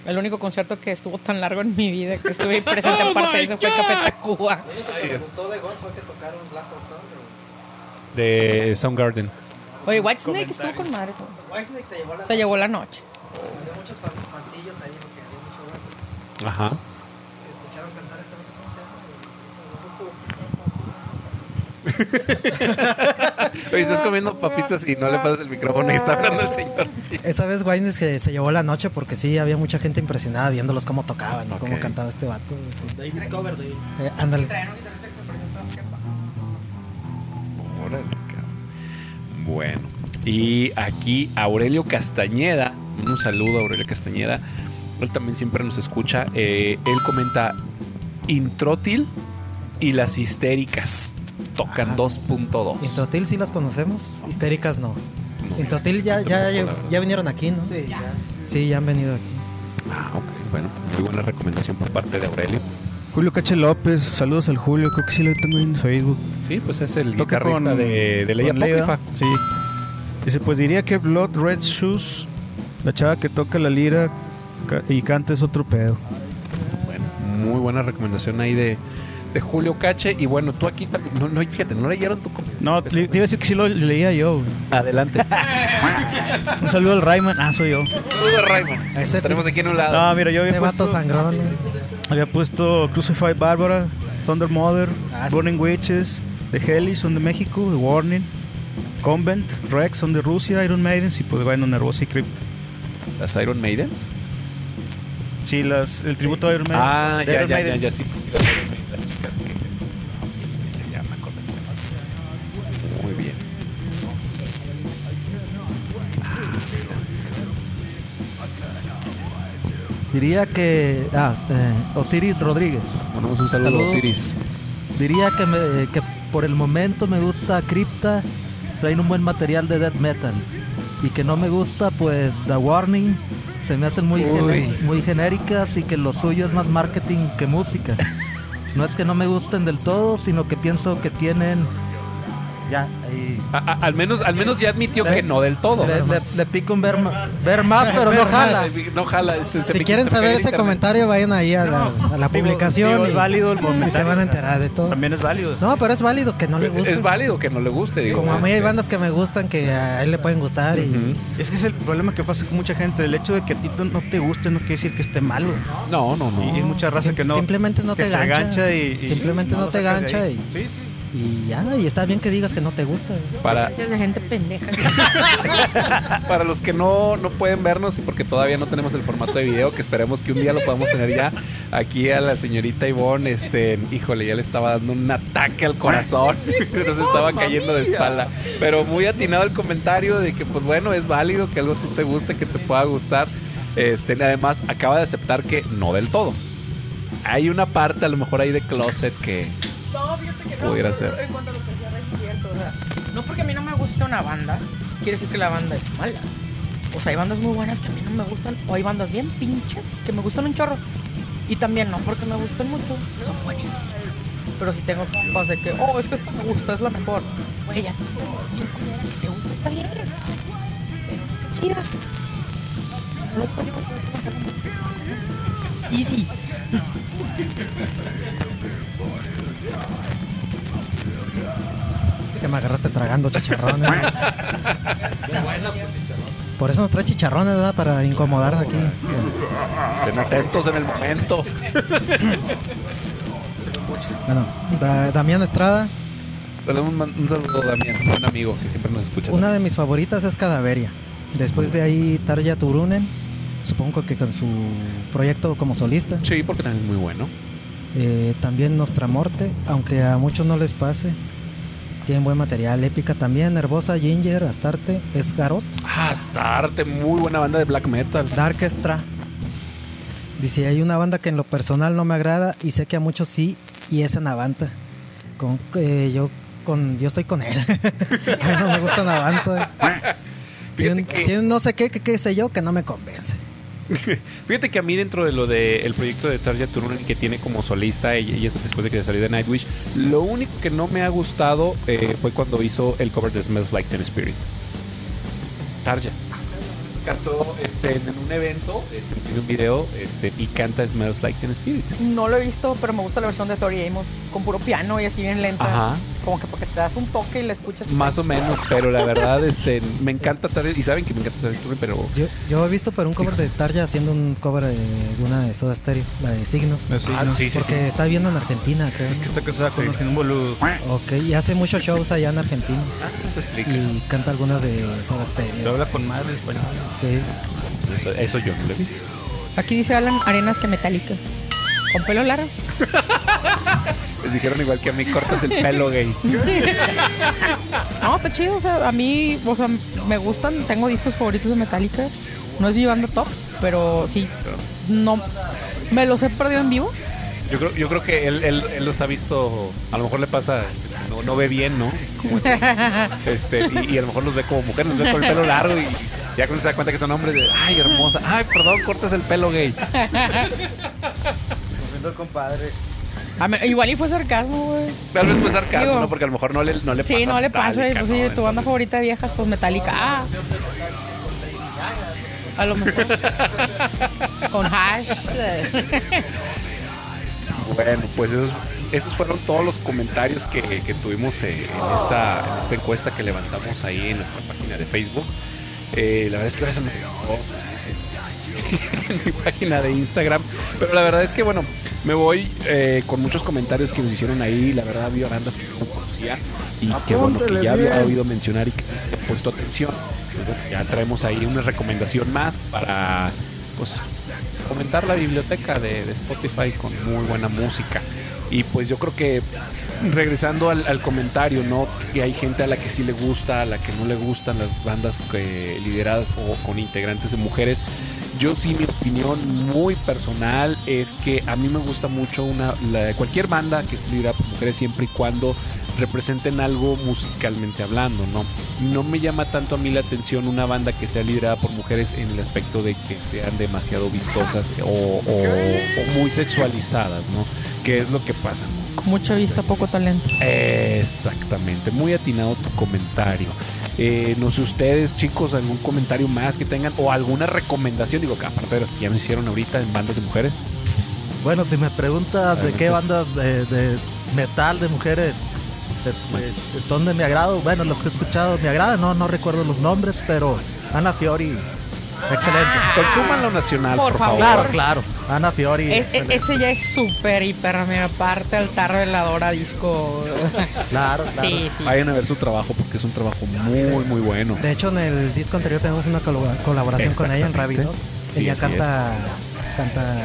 El único concierto que estuvo tan largo en mi vida que estuve presente *laughs* Oh en parte de eso fue. Café Tacuba. De Soundgarden. Oye, Whitesnake estuvo con madre. Se llevó la noche. Ajá. *laughs* Oye, estás comiendo papitas y no le pasas el micrófono y está hablando el señor. Esa vez Wayne se, se llevó la noche porque sí, había mucha gente impresionada viéndolos cómo tocaban y cómo cantaba este vato. sí. Eh, ándale. Órale, cabrón. Bueno, y aquí Aurelio Castañeda, un saludo a Aurelio Castañeda, él también siempre nos escucha, eh, él comenta Intrótil y las histéricas tocan Ajá. 2.2. Introtil sí las conocemos, histéricas no. No. Introtil ya, ya, ya, ya vinieron aquí, ¿no? Sí, ya. Sí, ya han venido aquí. Ah, ok, bueno, muy buena recomendación por parte de Aurelio. Julio Cache López, saludos al Julio, creo que sí lo tengo en Facebook. Sí, pues es el Toca guitarrista con- de, de Ley. Apócrifa. Sí. Dice, pues diría que Blood Red Shoes, la chava que toca la lira y canta es otro pedo. Bueno, muy buena recomendación ahí de, de Julio Cache. Y bueno, tú aquí también, no, no, fíjate, no leyeron tu No, te, te iba a decir que sí lo leía yo. güey. Adelante. *laughs* Un saludo al Rayman. Ah, soy yo. Saludos, Raymond. Ese- Tenemos aquí en un lado. No, mira, yo Ese vato puesto, sangrón. ¿no? Había puesto Crucified Barbara, Thunder Mother, Ah, sí. Burning Witches, The Hellish son de México, The Warning, Convent, Rex son de Rusia, Iron Maidens y pues bueno, Nervosa y Crypt. Las Iron Maidens. Sí, las, el tributo a Iron Maiden. Ah, ya, Iron ya, ya, Maidens. ya, sí, sí, sí, Diría que. Ah, eh, Osiris Rodríguez. Mandamos un saludo a. Osiris. Diría que, me- que por el momento me gusta Crypta. Traen un buen material de death metal. Y que no me gusta, pues, The Warning. Se me hacen muy, muy genéricas y que lo suyo es más marketing que música. *laughs* No es que no me gusten del todo, sino que pienso que tienen. Ya, ahí. A- a- al, menos, al menos ya admitió que no del todo. Le, le- le pico un ver, ma- ver más, pero Ver no más. jala. No jala. se- se Si quieren se saber ese comentario, vayan ahí a la, a la Digo- publicación digo, y, es válido el y se van a enterar de todo. También es válido. No, pero es válido que no le guste. Es válido que no le guste. digo, Como a mí hay bandas que me gustan que a él le pueden gustar y Es que es el problema que pasa con mucha gente. El hecho de que a ti no te guste no quiere decir que esté malo. No, no, no. Y hay mucha raza Sim- que no. simplemente no que te gancha. y, y- Simplemente no lo te gancha y- Sí, sí. Y ya, y está bien que digas que no te gusta. Para, Gracias de gente pendeja. *laughs* para los que no, no pueden vernos y porque todavía no tenemos el formato de video, que esperemos que un día lo podamos tener ya, aquí a la señorita Ivonne, este, híjole, ya le estaba dando un ataque al corazón, *laughs* *laughs* nos estaba cayendo de espalda. Pero muy atinado el comentario de que, pues bueno, es válido que algo te guste, que te pueda gustar. Este, además, acaba de aceptar que no del todo. Hay una parte, a lo mejor ahí de closet que. No, fíjate que no. Pudiera pero ser. En cuanto a lo que sí es cierto. O sea, no porque a mí no me gusta una banda, quiere decir que la banda es mala. O sea, hay bandas muy buenas que a mí no me gustan, o hay bandas bien pinches que me gustan un chorro. Y también no porque me gustan mucho, son buenísimas. Pero si tengo compas de que, oh, es que me gusta, es la mejor. Güey, ya, te gusta está bien. Chida. Easy. Me agarraste tragando chicharrones. Por eso nos trae chicharrones, ¿verdad? Para incomodar aquí. Estén atentos en el momento. *laughs* Bueno, Da- Damián Estrada. Un, un saludo, Damián, un buen amigo que siempre nos escucha. Una de mis favoritas es Cadaveria. Después de ahí, Tarja Turunen. Supongo que con su proyecto como solista. Sí, porque también es muy bueno. Eh, también Nostramorte, aunque a muchos no les pase. Tienen buen material. Épica también. Nervosa, Ginger, Astarte, Esgarot, Astarte, muy buena banda de black metal. Darkestra. Dice, hay una banda que en lo personal no me agrada y sé que a muchos sí, y es Anavanta. Con, eh, yo, con, yo estoy con él. *laughs* a mí no me gusta Anavanta. *laughs* Tiene, Fíjate que- tiene un no sé qué, qué, qué sé yo, que no me convence. *laughs* Fíjate que a mí dentro de lo del proyecto de Tarja Turunen que tiene como solista y, y eso después de que salió de Nightwish, lo único que no me ha gustado eh, fue cuando hizo el cover de Smells Like Teen Spirit. Tarja. Cantó este, en un evento, este, tiene un video este, y canta Smells Like Teen Spirit. No lo he visto, pero me gusta la versión de Tori Amos con puro piano y así bien lenta. Ajá. Como que porque te das un toque y la escuchas. y Más o menos, pero la verdad este, me encanta Tarja y saben que me encanta Tarja pero Yo, yo he visto por un cover de Tarja haciendo un cover de, de una de Soda Stereo, la de Signos. Ah, ¿no? sí, sí, porque sí. está viviendo en Argentina, creo. Es que está casada con Sí. un boludo. Ok, y hace muchos shows allá en Argentina. Ah, eso explica. Y canta algunas de Soda Te Stereo. habla con madre español. Sí. Eso, eso yo no lo he visto. Aquí dice Alan Arenas que metálica. Con pelo largo. *laughs* Les dijeron igual que a mí, cortas el pelo gay. No, está chido. O sea, a mí, o sea, me gustan. Tengo discos favoritos de Metallica. No es mi banda top, pero sí. No. Me los he perdido en vivo. Yo creo, yo creo que él, él- él los ha visto, a lo mejor le pasa, no, no ve bien, ¿no? Como- *laughs* este, y, y a lo mejor los ve como mujer, los ve con el pelo largo y ya cuando se da cuenta que son hombres, de, ay, hermosa, ay, perdón, cortas el pelo gay. *laughs* Al compadre. A igual y fue sarcasmo, güey. Tal vez fue sarcasmo, Digo, ¿no? Porque a lo mejor no le, no le pasa. Sí, no le pasa. Metallica, Pues sí, ¿no? tu banda favorita de viejas, pues Metallica. Ah. A lo mejor. *laughs* Con hash. Bueno, pues esos, esos fueron todos los comentarios que, que tuvimos eh, en, esta, en esta encuesta que levantamos ahí en nuestra página de Facebook. Eh, la verdad es que ahora se me *laughs* en mi página de Instagram. Pero la verdad es que, bueno, me voy eh, con muchos comentarios que nos hicieron ahí. La verdad, había bandas que no conocía y que, bueno, que ya había oído mencionar y que se había puesto atención. Ya traemos ahí una recomendación más para, pues, comentar la biblioteca de, de Spotify con muy buena música. Y pues yo creo que regresando al, al comentario, ¿no? Que hay gente a la que sí le gusta, a la que no le gustan las bandas que, lideradas o con integrantes de mujeres. Yo sí, mi opinión muy personal es que a mí me gusta mucho una la- cualquier banda que esté liderada por mujeres siempre y cuando representen algo musicalmente hablando, ¿no? No me llama tanto a mí la atención una banda que sea liderada por mujeres en el aspecto de que sean demasiado vistosas o, o- o muy sexualizadas, ¿no? Que es lo que pasa, ¿no? Mucha vista, poco talento. Exactamente, muy atinado tu comentario. Eh, no sé ustedes, chicos, algún comentario más que tengan o alguna recomendación, digo que aparte de las que ya me hicieron ahorita en bandas de mujeres. Bueno, si me preguntas de qué bandas de, de metal de mujeres es- es- son de mi agrado, bueno, los que he escuchado me agrada, no, no recuerdo los nombres, pero Ana Fiori, excelente. Consuman lo nacional, por, Por favor. favor. Claro, claro, Ana Fiori. E- e- ese ya es súper, hiper, mega parte altar veladora disco. Claro, *laughs* claro. Sí, sí. Vayan a ver su trabajo porque es un trabajo muy, muy bueno. De hecho, en el disco anterior tenemos una colabora- colaboración con ella en Dog. Sí, ella canta, canta,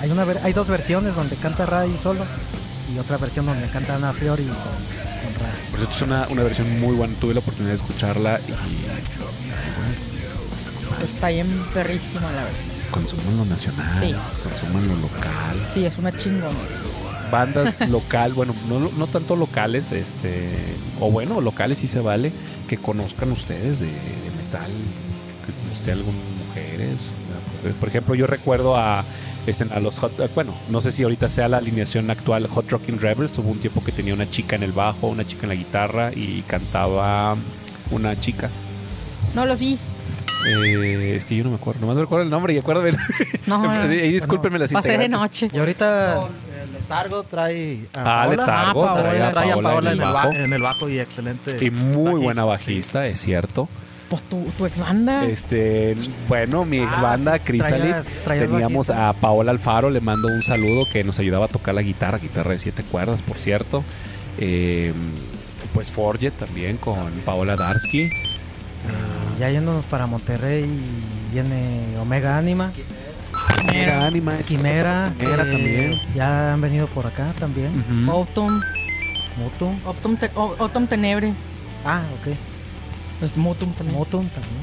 hay una ver- hay dos versiones donde canta Ray solo y otra versión donde canta Ana Fiori con, con Ray. Por cierto, es una, una versión muy buena. Tuve la oportunidad de escucharla y Está bien perrísima la versión. consuman lo nacional, Sí. consuman lo local. Sí, es una chingona. bandas *laughs* local, bueno, no, no tanto locales, este, o bueno, locales sí se vale, que conozcan ustedes de, de metal, que esté algún mujeres. Por ejemplo, yo recuerdo a, este, a los Hot, bueno, no sé si ahorita sea la alineación actual Hot Rocking Rebels, hubo un tiempo que tenía una chica en el bajo, una chica en la guitarra y cantaba una chica. No los vi. Eh, es que yo no me acuerdo, nomás me recuerdo el nombre y acuerdo. *laughs* No, *laughs* Ahí discúlpenme las pasé de noche. Y ahorita El Letargo trae a Ah, Paola. Letargo, Ah, Paola, trae a Paola Paola en el bajo. ba- en el bajo y excelente. Y muy buena bajista. es cierto. Pues tu, tu ex banda. Este, bueno, mi ex banda, Ah, traías- traías teníamos bajista. a Paola Alfaro, le mando un saludo que nos ayudaba a tocar la guitarra, guitarra de siete cuerdas, por cierto. Eh, pues Forget también con Paola Darsky. Eh, ya yéndonos para Monterrey viene Omega Anima, Mira. Anima, es Quimera, Quimera que también. ya han venido por acá también. Optum. Mutum. Optum, te- O- Optum Tenebre. Ah, ok. Este, Mutum también. Mutum también.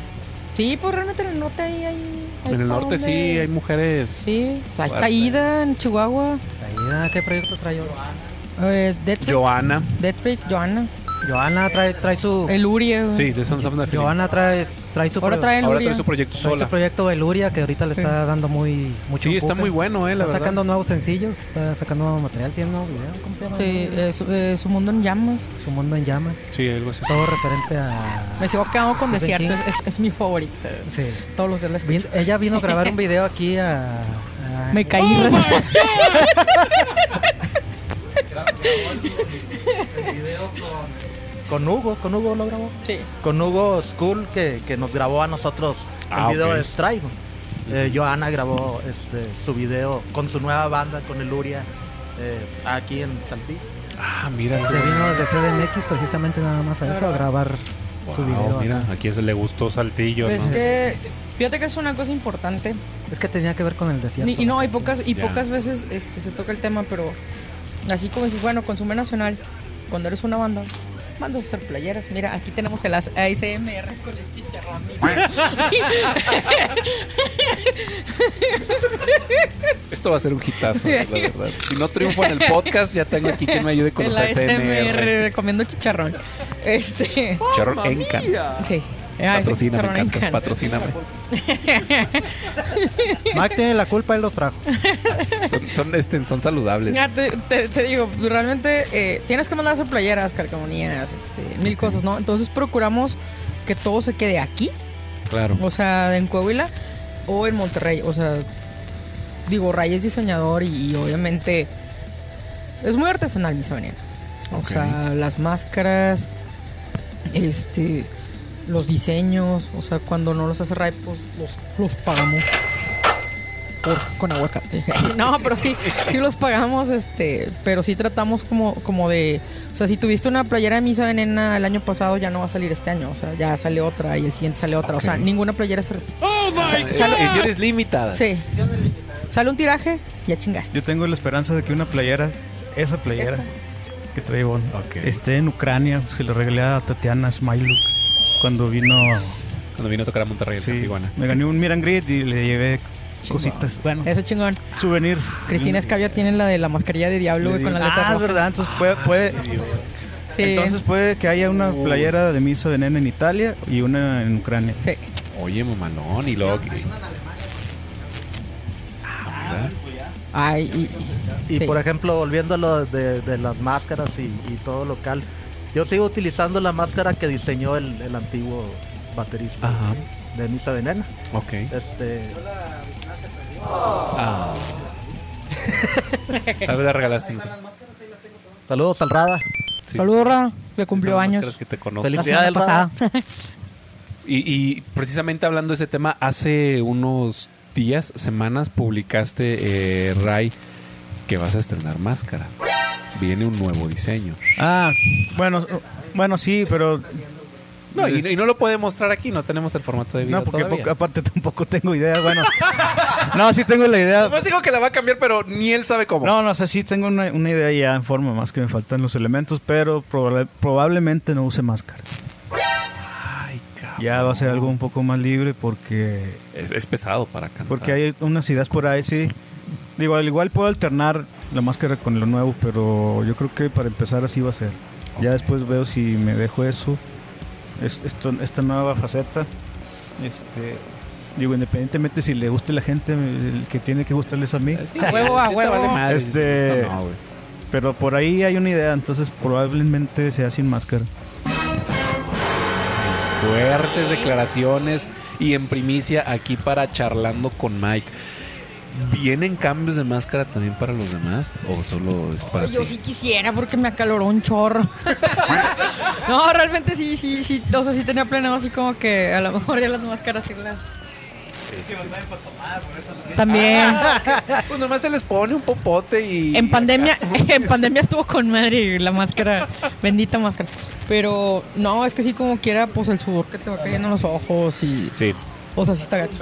Sí, pues realmente en el norte ahí hay. hay En el norte donde- sí hay mujeres. Sí, ahí está Fuerte. Ida en Chihuahua. Ahí, ¿Qué proyecto trae? Eh, Deathbreak, Joana. Deathbreak, Joana. Joana trae, trae su. El Uria. güey. Sí, de Sons of Nephilim. Joana trae, trae su, Ahora pro- trae el Ahora Uria. trae su proyecto trae su proyecto Eluria que ahorita le Sí. está dando muy mucho Sí, está empuje. muy bueno, eh, la Está verdad. sacando nuevos sencillos, está sacando nuevo material, tiene un nuevo video, ¿cómo se llama? Sí, eh, su, eh, su mundo en llamas. Su mundo en llamas. Sí, algo así. Todo referente a. Me sigo quedando con Stephen Desierto, King. es, es- es mi favorita. Sí. Todos los días la escucho. Vin- ella vino a grabar un *laughs* video aquí a. a- Me caí recién. *laughs* Con Hugo, con Hugo lo grabó. Sí. Con Hugo School que, que nos grabó a nosotros el Ah, video ok. de Strive. Eh, Joana grabó este, su video con su nueva banda, con el Uria, eh, aquí en Saltillo. Ah, mira. Se vino desde CDMX precisamente nada más a eso, a grabar su video. mira, acá. aquí se le gustó Saltillo, Pues ¿no? que, fíjate que es una cosa importante. Es que tenía que ver con el desierto. Y, y no, hay pocas, y pocas veces este, se toca el tema, pero así como dices, bueno, consume nacional, cuando eres una banda, mandas a hacer playeras. Mira, aquí tenemos el AS- ASMR con el chicharrón. *laughs* Esto va a ser un hitazo, la verdad. Si no triunfo en el podcast, ya tengo aquí quien me ayude con el los ASMR. ASMR comiendo chicharrón. Este, Charrón Encan. sí. Ese Patrocíname, Encan, encanta. patrocíname. *laughs* Mike tiene la culpa, él los trajo. Son, son, este, son saludables. Ya te, te- te digo, realmente eh, tienes que mandar a hacer playeras, calcamonías, este, mil cosas, ¿no? Entonces procuramos que todo se quede aquí, Claro. o sea, en Coahuila o en Monterrey. O sea, digo, Ray es diseñador y, y obviamente es muy artesanal mi veneno. O sea, las máscaras, este, los diseños, o sea, cuando no los hace Ray, pues los, los pagamos. Por, con aguacate. *laughs* no, pero sí, sí los pagamos, este, pero sí tratamos como, como de, o sea, si tuviste una playera de misa venena el año pasado, ya no va a salir este año, o sea, ya sale otra y el siguiente sale otra, o sea, ninguna playera se repite. Sale- Ediciones limitadas. Sí. Sale un tiraje, ya chingaste. Yo tengo la esperanza de que una playera, esa playera Esta. que trae Ivonne, Ok. esté en Ucrania. Se lo regalé a Tatiana Smiluk cuando vino. Cuando vino a tocar a Monterrey, Sí, Iguana. me gané un Miran Grid y le llevé cositas. Bueno, Eso chingón. souvenirs. Cristina Escabia tiene la de la mascarilla de diablo, güey, con la letra Ah, es roja. verdad. Entonces puede, puede, Sí. entonces puede que haya una playera de misa venena en Italia y una en Ucrania. sí. Oye, mamalón, y luego... que- Ay, y, Y sí. por ejemplo, volviendo a lo de, de las máscaras y, y todo local, yo sigo utilizando la máscara que diseñó el, el antiguo baterista Ajá. de Misa Venena. Ok. Este, Ah. Tal vez le regalaste. saludos al Rada. Sí. Saludos, Ra, que cumplió Son años. que te La Felicidades, pasada. *laughs* Y, y precisamente hablando de ese tema, hace unos días, semanas, publicaste, eh, Ray, que vas a estrenar máscara. Viene un nuevo diseño. Ah, bueno, bueno, sí, pero No, y, y no lo puede mostrar aquí, no tenemos el formato de video no, porque todavía. poco- aparte *laughs* tampoco tengo idea. Bueno, no, sí tengo la idea. Además digo que la va a cambiar, pero ni él sabe cómo. No, no, o sea, sí tengo una, una idea ya en forma, más que me faltan los elementos, pero proba- probablemente no use máscara. Ay, cabrón. Ya va a ser algo un poco más libre porque Es, es pesado para cantar. porque hay unas ideas por ahí, sí. Digo, al igual puedo alternar la máscara con lo nuevo, pero yo creo que para empezar así va a ser. Ya después veo si me dejo eso, es- esto, esta nueva faceta. Este, digo, independientemente si le guste a la gente, el que tiene que gustarles a mí. Sí, A huevo, a huevo. vale madre. Este- No. Pero por ahí hay una idea, entonces probablemente sea sin máscara. Fuertes declaraciones y en primicia aquí para charlando con Mike. ¿Vienen cambios de máscara también para los demás? ¿O solo es para Ay, Yo sí quisiera porque me acaloró un chorro. *laughs* no, realmente sí, sí, sí. O sea, sí tenía planeado así como que a lo mejor ya las máscaras sí las. También. *laughs* Pues nomás se les pone un popote y... En pandemia, *laughs* en pandemia estuvo con madre la máscara, bendita máscara. Pero no, es que sí como quiera, pues el sudor que te va cayendo en los ojos y. Sí. O sea, sí está gacho.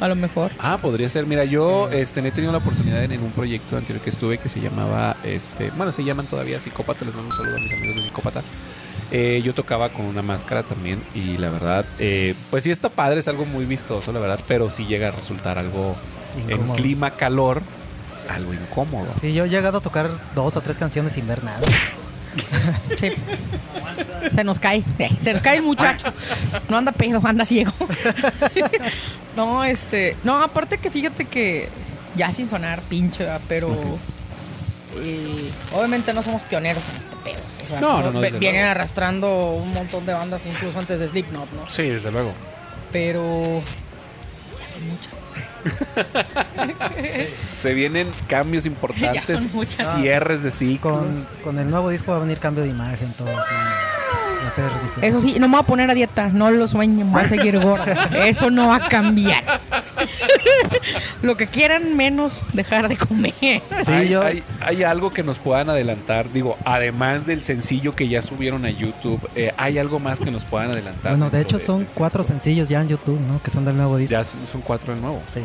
A lo mejor. Ah, podría ser. Mira, yo este, he tenido la oportunidad en, en un proyecto anterior que estuve que se llamaba, este, bueno, se llaman todavía Psicópata. Les mando un saludo a mis amigos de Psicópata. Eh, yo tocaba con una máscara también y la verdad, eh, pues sí está padre, es algo muy vistoso, la verdad, pero sí llega a resultar algo en Incómodo. clima calor, algo incómodo. Sí, yo he llegado a tocar dos o tres canciones sin ver nada. Sí. Se nos cae. Se nos cae el muchacho. No anda pedo, anda ciego. *laughs* No, este. No, aparte que fíjate que. Ya sin sonar pinche, ¿verdad? pero. eh, obviamente no somos pioneros en este pedo. O sea, No, vienen luego. arrastrando un montón de bandas, incluso antes de Slipknot, ¿no? Sí, desde luego. Pero. Ya son muchas. *laughs* Se vienen cambios importantes, *laughs* Ya son muchas. cierres de ciclos. Con, con el nuevo disco va a venir cambio de imagen, todo así. Diferente. Eso sí, no me voy a poner a dieta, no lo sueñen, voy a seguir gorda. Eso no va a cambiar. *laughs* Lo que quieran menos dejar de comer. Sí, hay, yo- hay- hay algo que nos puedan adelantar, digo, además del sencillo que ya subieron a YouTube, eh, hay algo más que nos puedan adelantar. Bueno, de hecho son este cuatro disco? sencillos ya en YouTube, ¿no? Que son del nuevo disco. Ya son cuatro de nuevo. Sí.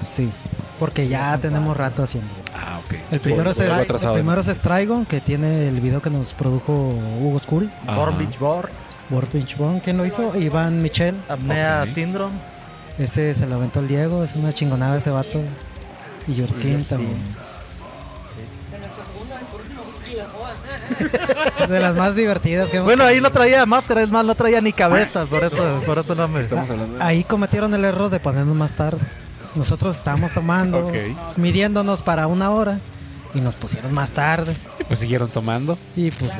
Sí, porque ya tenemos rato haciendo. Ah, ok. El primero, Por- es, el primero es Strigon, que tiene el video que nos produjo Hugo School. Born Beach Board, World Pinch Bone, ¿quién lo hizo? Iván Michel. Apnea. Syndrome. Ese se lo aventó el Diego, es una chingonada ese vato. Y Your Skin también. Es de las más divertidas que hemos Bueno, ahí no traía máscara, es más, no traía ni cabeza, por eso, por eso no me... Estamos hablando de... Ahí cometieron el error de ponernos más tarde. Nosotros estábamos tomando, midiéndonos para una hora y nos pusieron más tarde. Pues siguieron tomando. Y pues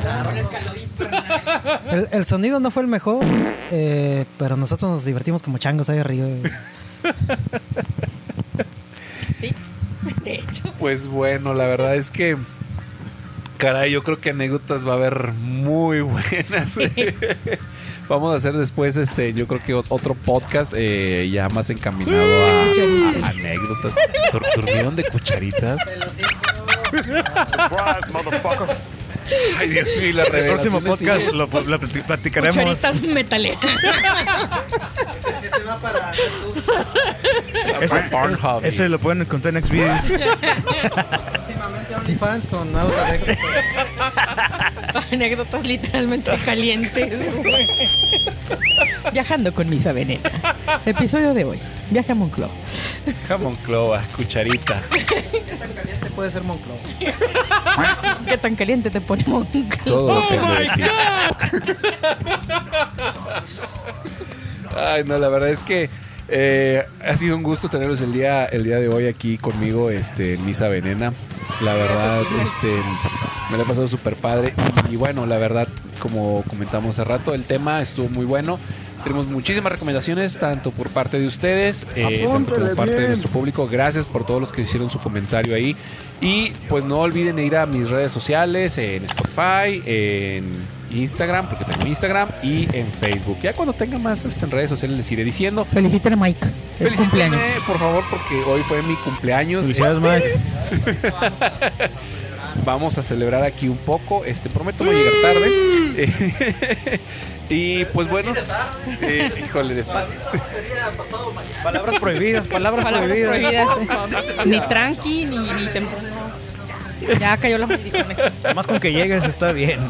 el, el sonido no fue el mejor, eh, pero nosotros nos divertimos como changos ahí arriba. Sí, de hecho. Pues bueno, la verdad es que... Caray, yo creo que anécdotas va a haber muy buenas. *laughs* Vamos a hacer después, este, yo creo que ot- otro podcast eh, ya más encaminado a, a anécdotas. *laughs* ¿Durmieron de cucharitas? Ay, Dios mío, y la El próximo podcast lo, lo plati- platicaremos. Cucharitas metaleras. *laughs* Ese, Pornhub. ese lo pueden encontrar en Xvideos. *laughs* Próximamente OnlyFans con nuevos anécdotas. *laughs* Anécdotas literalmente calientes. güey. Viajando con Misa Veneta. Episodio de hoy. Viaje a Moncloa. Jamón clova, cucharita. ¿Qué tan caliente puede ser Monclova? ¿Qué tan caliente te pone Moncloa? Todo depende de ti. Ay, no, la verdad es que eh, ha sido un gusto tenerlos el día, el día de hoy aquí conmigo, este, en Misa Venena. La verdad, este, me la he pasado súper padre. Y, bueno, la verdad, como comentamos hace rato, el tema estuvo muy bueno. Tenemos muchísimas recomendaciones, tanto por parte de ustedes, eh, tanto por parte de nuestro público. Gracias por todos los que hicieron su comentario ahí. Y pues no olviden ir a mis redes sociales, en Spotify, en Instagram, porque tengo Instagram, y en Facebook. Ya cuando tenga más este, en redes sociales les iré diciendo. Feliciten a Mike. Es cumpleaños. por favor, porque hoy fue mi cumpleaños. Felicidades, Mike. *laughs* Vamos a celebrar aquí un poco. Este, prometo no llegar tarde. *laughs* y pues bueno, eh, híjole, de Palabras prohibidas, palabras, Palabras prohibidas. prohibidas. *laughs* ni tranqui, ni, ni. Ya cayó la maldición. aquí. Más con que llegues está bien.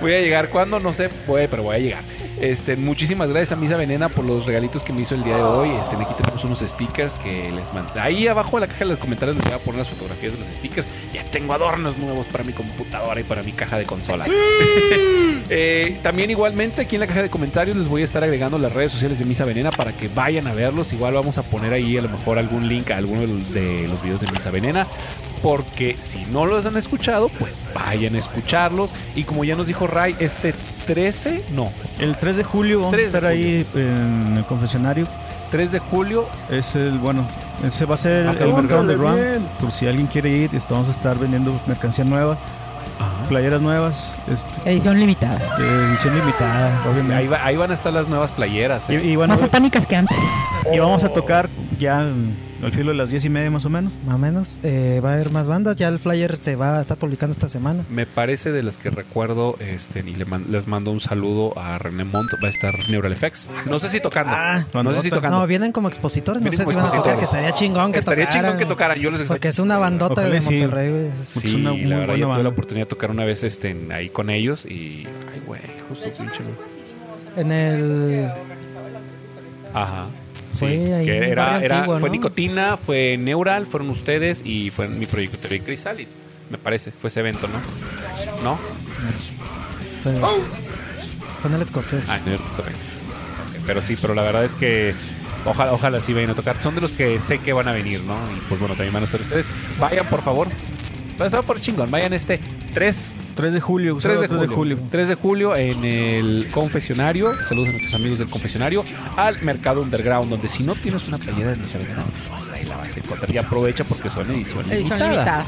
Voy a llegar cuando, no sé, puede, pero voy a llegar. Este, muchísimas gracias a Misa Venena por los regalitos que me hizo el día de hoy. Este, aquí tenemos unos stickers que les mandé. Ahí abajo en la caja de los comentarios les voy a poner las fotografías de los stickers. Ya tengo adornos nuevos para mi computadora y para mi caja de consola. *laughs* Eh, también igualmente aquí en la caja de comentarios les voy a estar agregando las redes sociales de Misa Venena para que vayan a verlos. Igual vamos a poner ahí a lo mejor algún link a alguno de los, de los videos de Misa Venena. Porque si no los han escuchado, pues vayan a escucharlos. Y como ya nos dijo Ray, este 13, no, El 3 de julio vamos 3 a de estar ahí en el confesionario. 3 de julio. Es el, bueno, ese va a ser Ah, el mercado órale, underground. Por si alguien quiere ir, vamos a estar vendiendo mercancía nueva, playeras nuevas, este, Edición limitada. edición limitada, obviamente. Ahí, va- ahí van a estar las nuevas playeras. Y, ¿eh? y bueno, Más satánicas que antes. y vamos a tocar ya al filo de las 10 y media más o menos. Más o menos. Eh, va a haber más bandas. Ya el flyer se va a estar publicando esta semana. Me parece de las que recuerdo, este, y le man- les mando un saludo a René Mont, va a estar Neural Effects. No sé si tocando. Ah. no sé si tocando. No, vienen como expositores. No Vienen sé si van a tocar, que estaría chingón que Estaría tocaran. chingón que tocaran. Yo les Porque es una bandota Ojalá de sí. Monterrey. Sí, Es una muy la verdad, buena yo tuve la oportunidad de tocar una vez este, en- ahí con ellos y. Ay, güey, justo. pinche. En el. Ajá. Fue Sí, ahí que era, era- antiguo, fue ¿no? Nicotina, fue Neural, fueron ustedes y fue mi proyecto de Chrysalis, me parece, fue ese evento, ¿no? ¿No? Fue, fue en el escocés. Ah, no, correcto. Pero sí, pero la verdad es que ojalá, ojalá sí vayan a tocar. Son de los que sé que van a venir, ¿no? Y pues bueno, también van a estar ustedes. Vayan, por favor. Vayan por chingón. Vayan este 3, 3 de julio. 3 de, julio, 3 de julio en el confesionario. Saludos a nuestros amigos del confesionario. Al mercado underground, donde si no tienes una playera de Misa Venena, pues ahí la vas a encontrar. Y aprovecha porque son ediciones Edición limitada.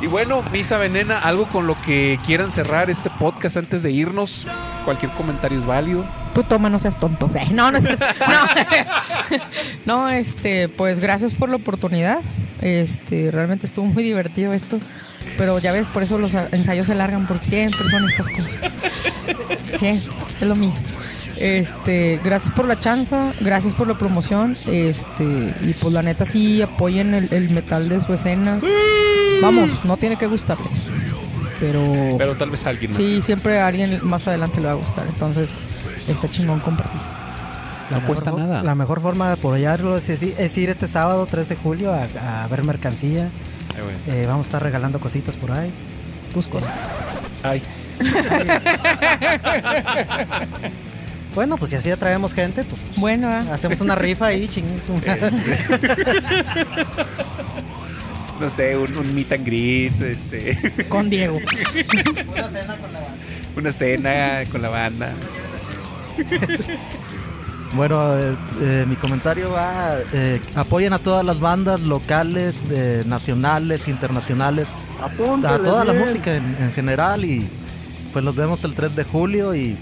Y bueno, Misa Venena, algo con lo que quieran cerrar este podcast antes de irnos. Cualquier comentario es válido. Tú toma, no seas tonto. No, no es. *laughs* No. *laughs* no, este, pues gracias por la oportunidad. Este, realmente estuvo muy divertido esto. Pero ya ves, por eso los ensayos se largan, porque siempre son estas cosas. *laughs* Siempre, es lo mismo. Este, gracias por la chance, gracias por la promoción. Este, y pues la neta sí apoyen el, el metal de su escena. Vamos, no tiene que gustarles. Pero, Pero tal vez alguien más. sí, siempre a alguien más adelante le va a gustar. Entonces, está chingón compartir. La No cuesta nada. La mejor forma de apoyarlo es, es ir este sábado 3 de julio a, a ver mercancía. Ahí voy a estar. Eh, vamos a estar regalando cositas por ahí. Tus cosas. *laughs* Ay. *laughs* Bueno, pues si así atraemos gente, pues Bueno, ah, hacemos una rifa ahí, *laughs* chingues. no sé, un, un meet and greet, este, con Diego. una cena con la banda. Bueno, eh, eh, mi comentario va, eh, apoyen a todas las bandas locales, eh, nacionales, internacionales, a toda la música en, en general y pues los vemos el 3 de julio y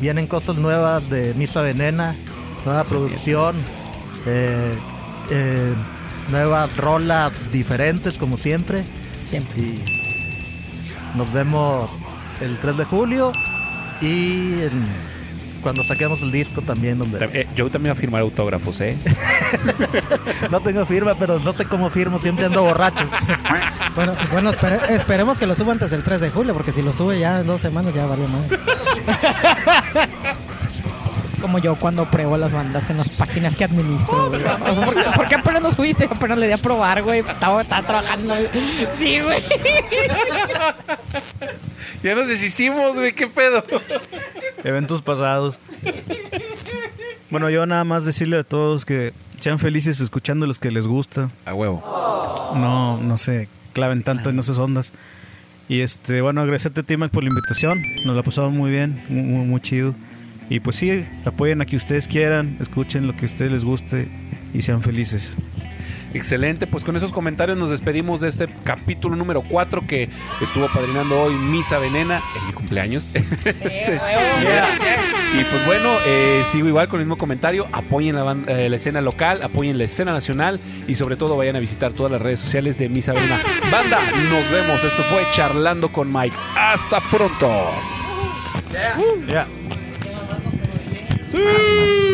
vienen cosas nuevas de Misa Venena, nueva producción, eh, eh, nuevas rolas diferentes como siempre. Siempre. y nos vemos el 3 de julio y en- cuando saquemos el disco también donde eh, yo también voy a firmar autógrafos, ¿eh? *laughs* No tengo firma, pero no sé cómo firmo, siempre ando borracho. bueno, bueno espere- esperemos que lo suba antes del 3 de julio, porque si lo sube ya en dos semanas ya valió madre. *laughs* Como yo cuando pruebo las bandas en las páginas que administro. güey. ¿Por, qué- por qué apenas no subiste? Apenas le di a probar, güey. Estaba, estaba trabajando. Sí, güey. Ya nos deshicimos, güey, qué pedo. Eventos pasados. Bueno, yo nada más decirle a todos que sean felices escuchando los que les gusta. A huevo. No, no se claven tanto en esas ondas. Y este, bueno, agradecerte Timac por la invitación. Nos la pasamos muy bien, muy, muy, muy chido. Y pues sí, apoyen a que ustedes quieran, escuchen lo que a ustedes les guste y sean felices. Excelente, pues con esos comentarios nos despedimos de este capítulo número 4 que estuvo padrinando hoy Misa Venena en mi cumpleaños. *laughs* Este, yeah. Y pues bueno, eh, sigo igual con el mismo comentario, apoyen la, eh, la escena local, apoyen la escena nacional y sobre todo vayan a visitar todas las redes sociales de Misa Venena. Banda, nos vemos, esto fue Charlando con Mike. Hasta pronto. Sí.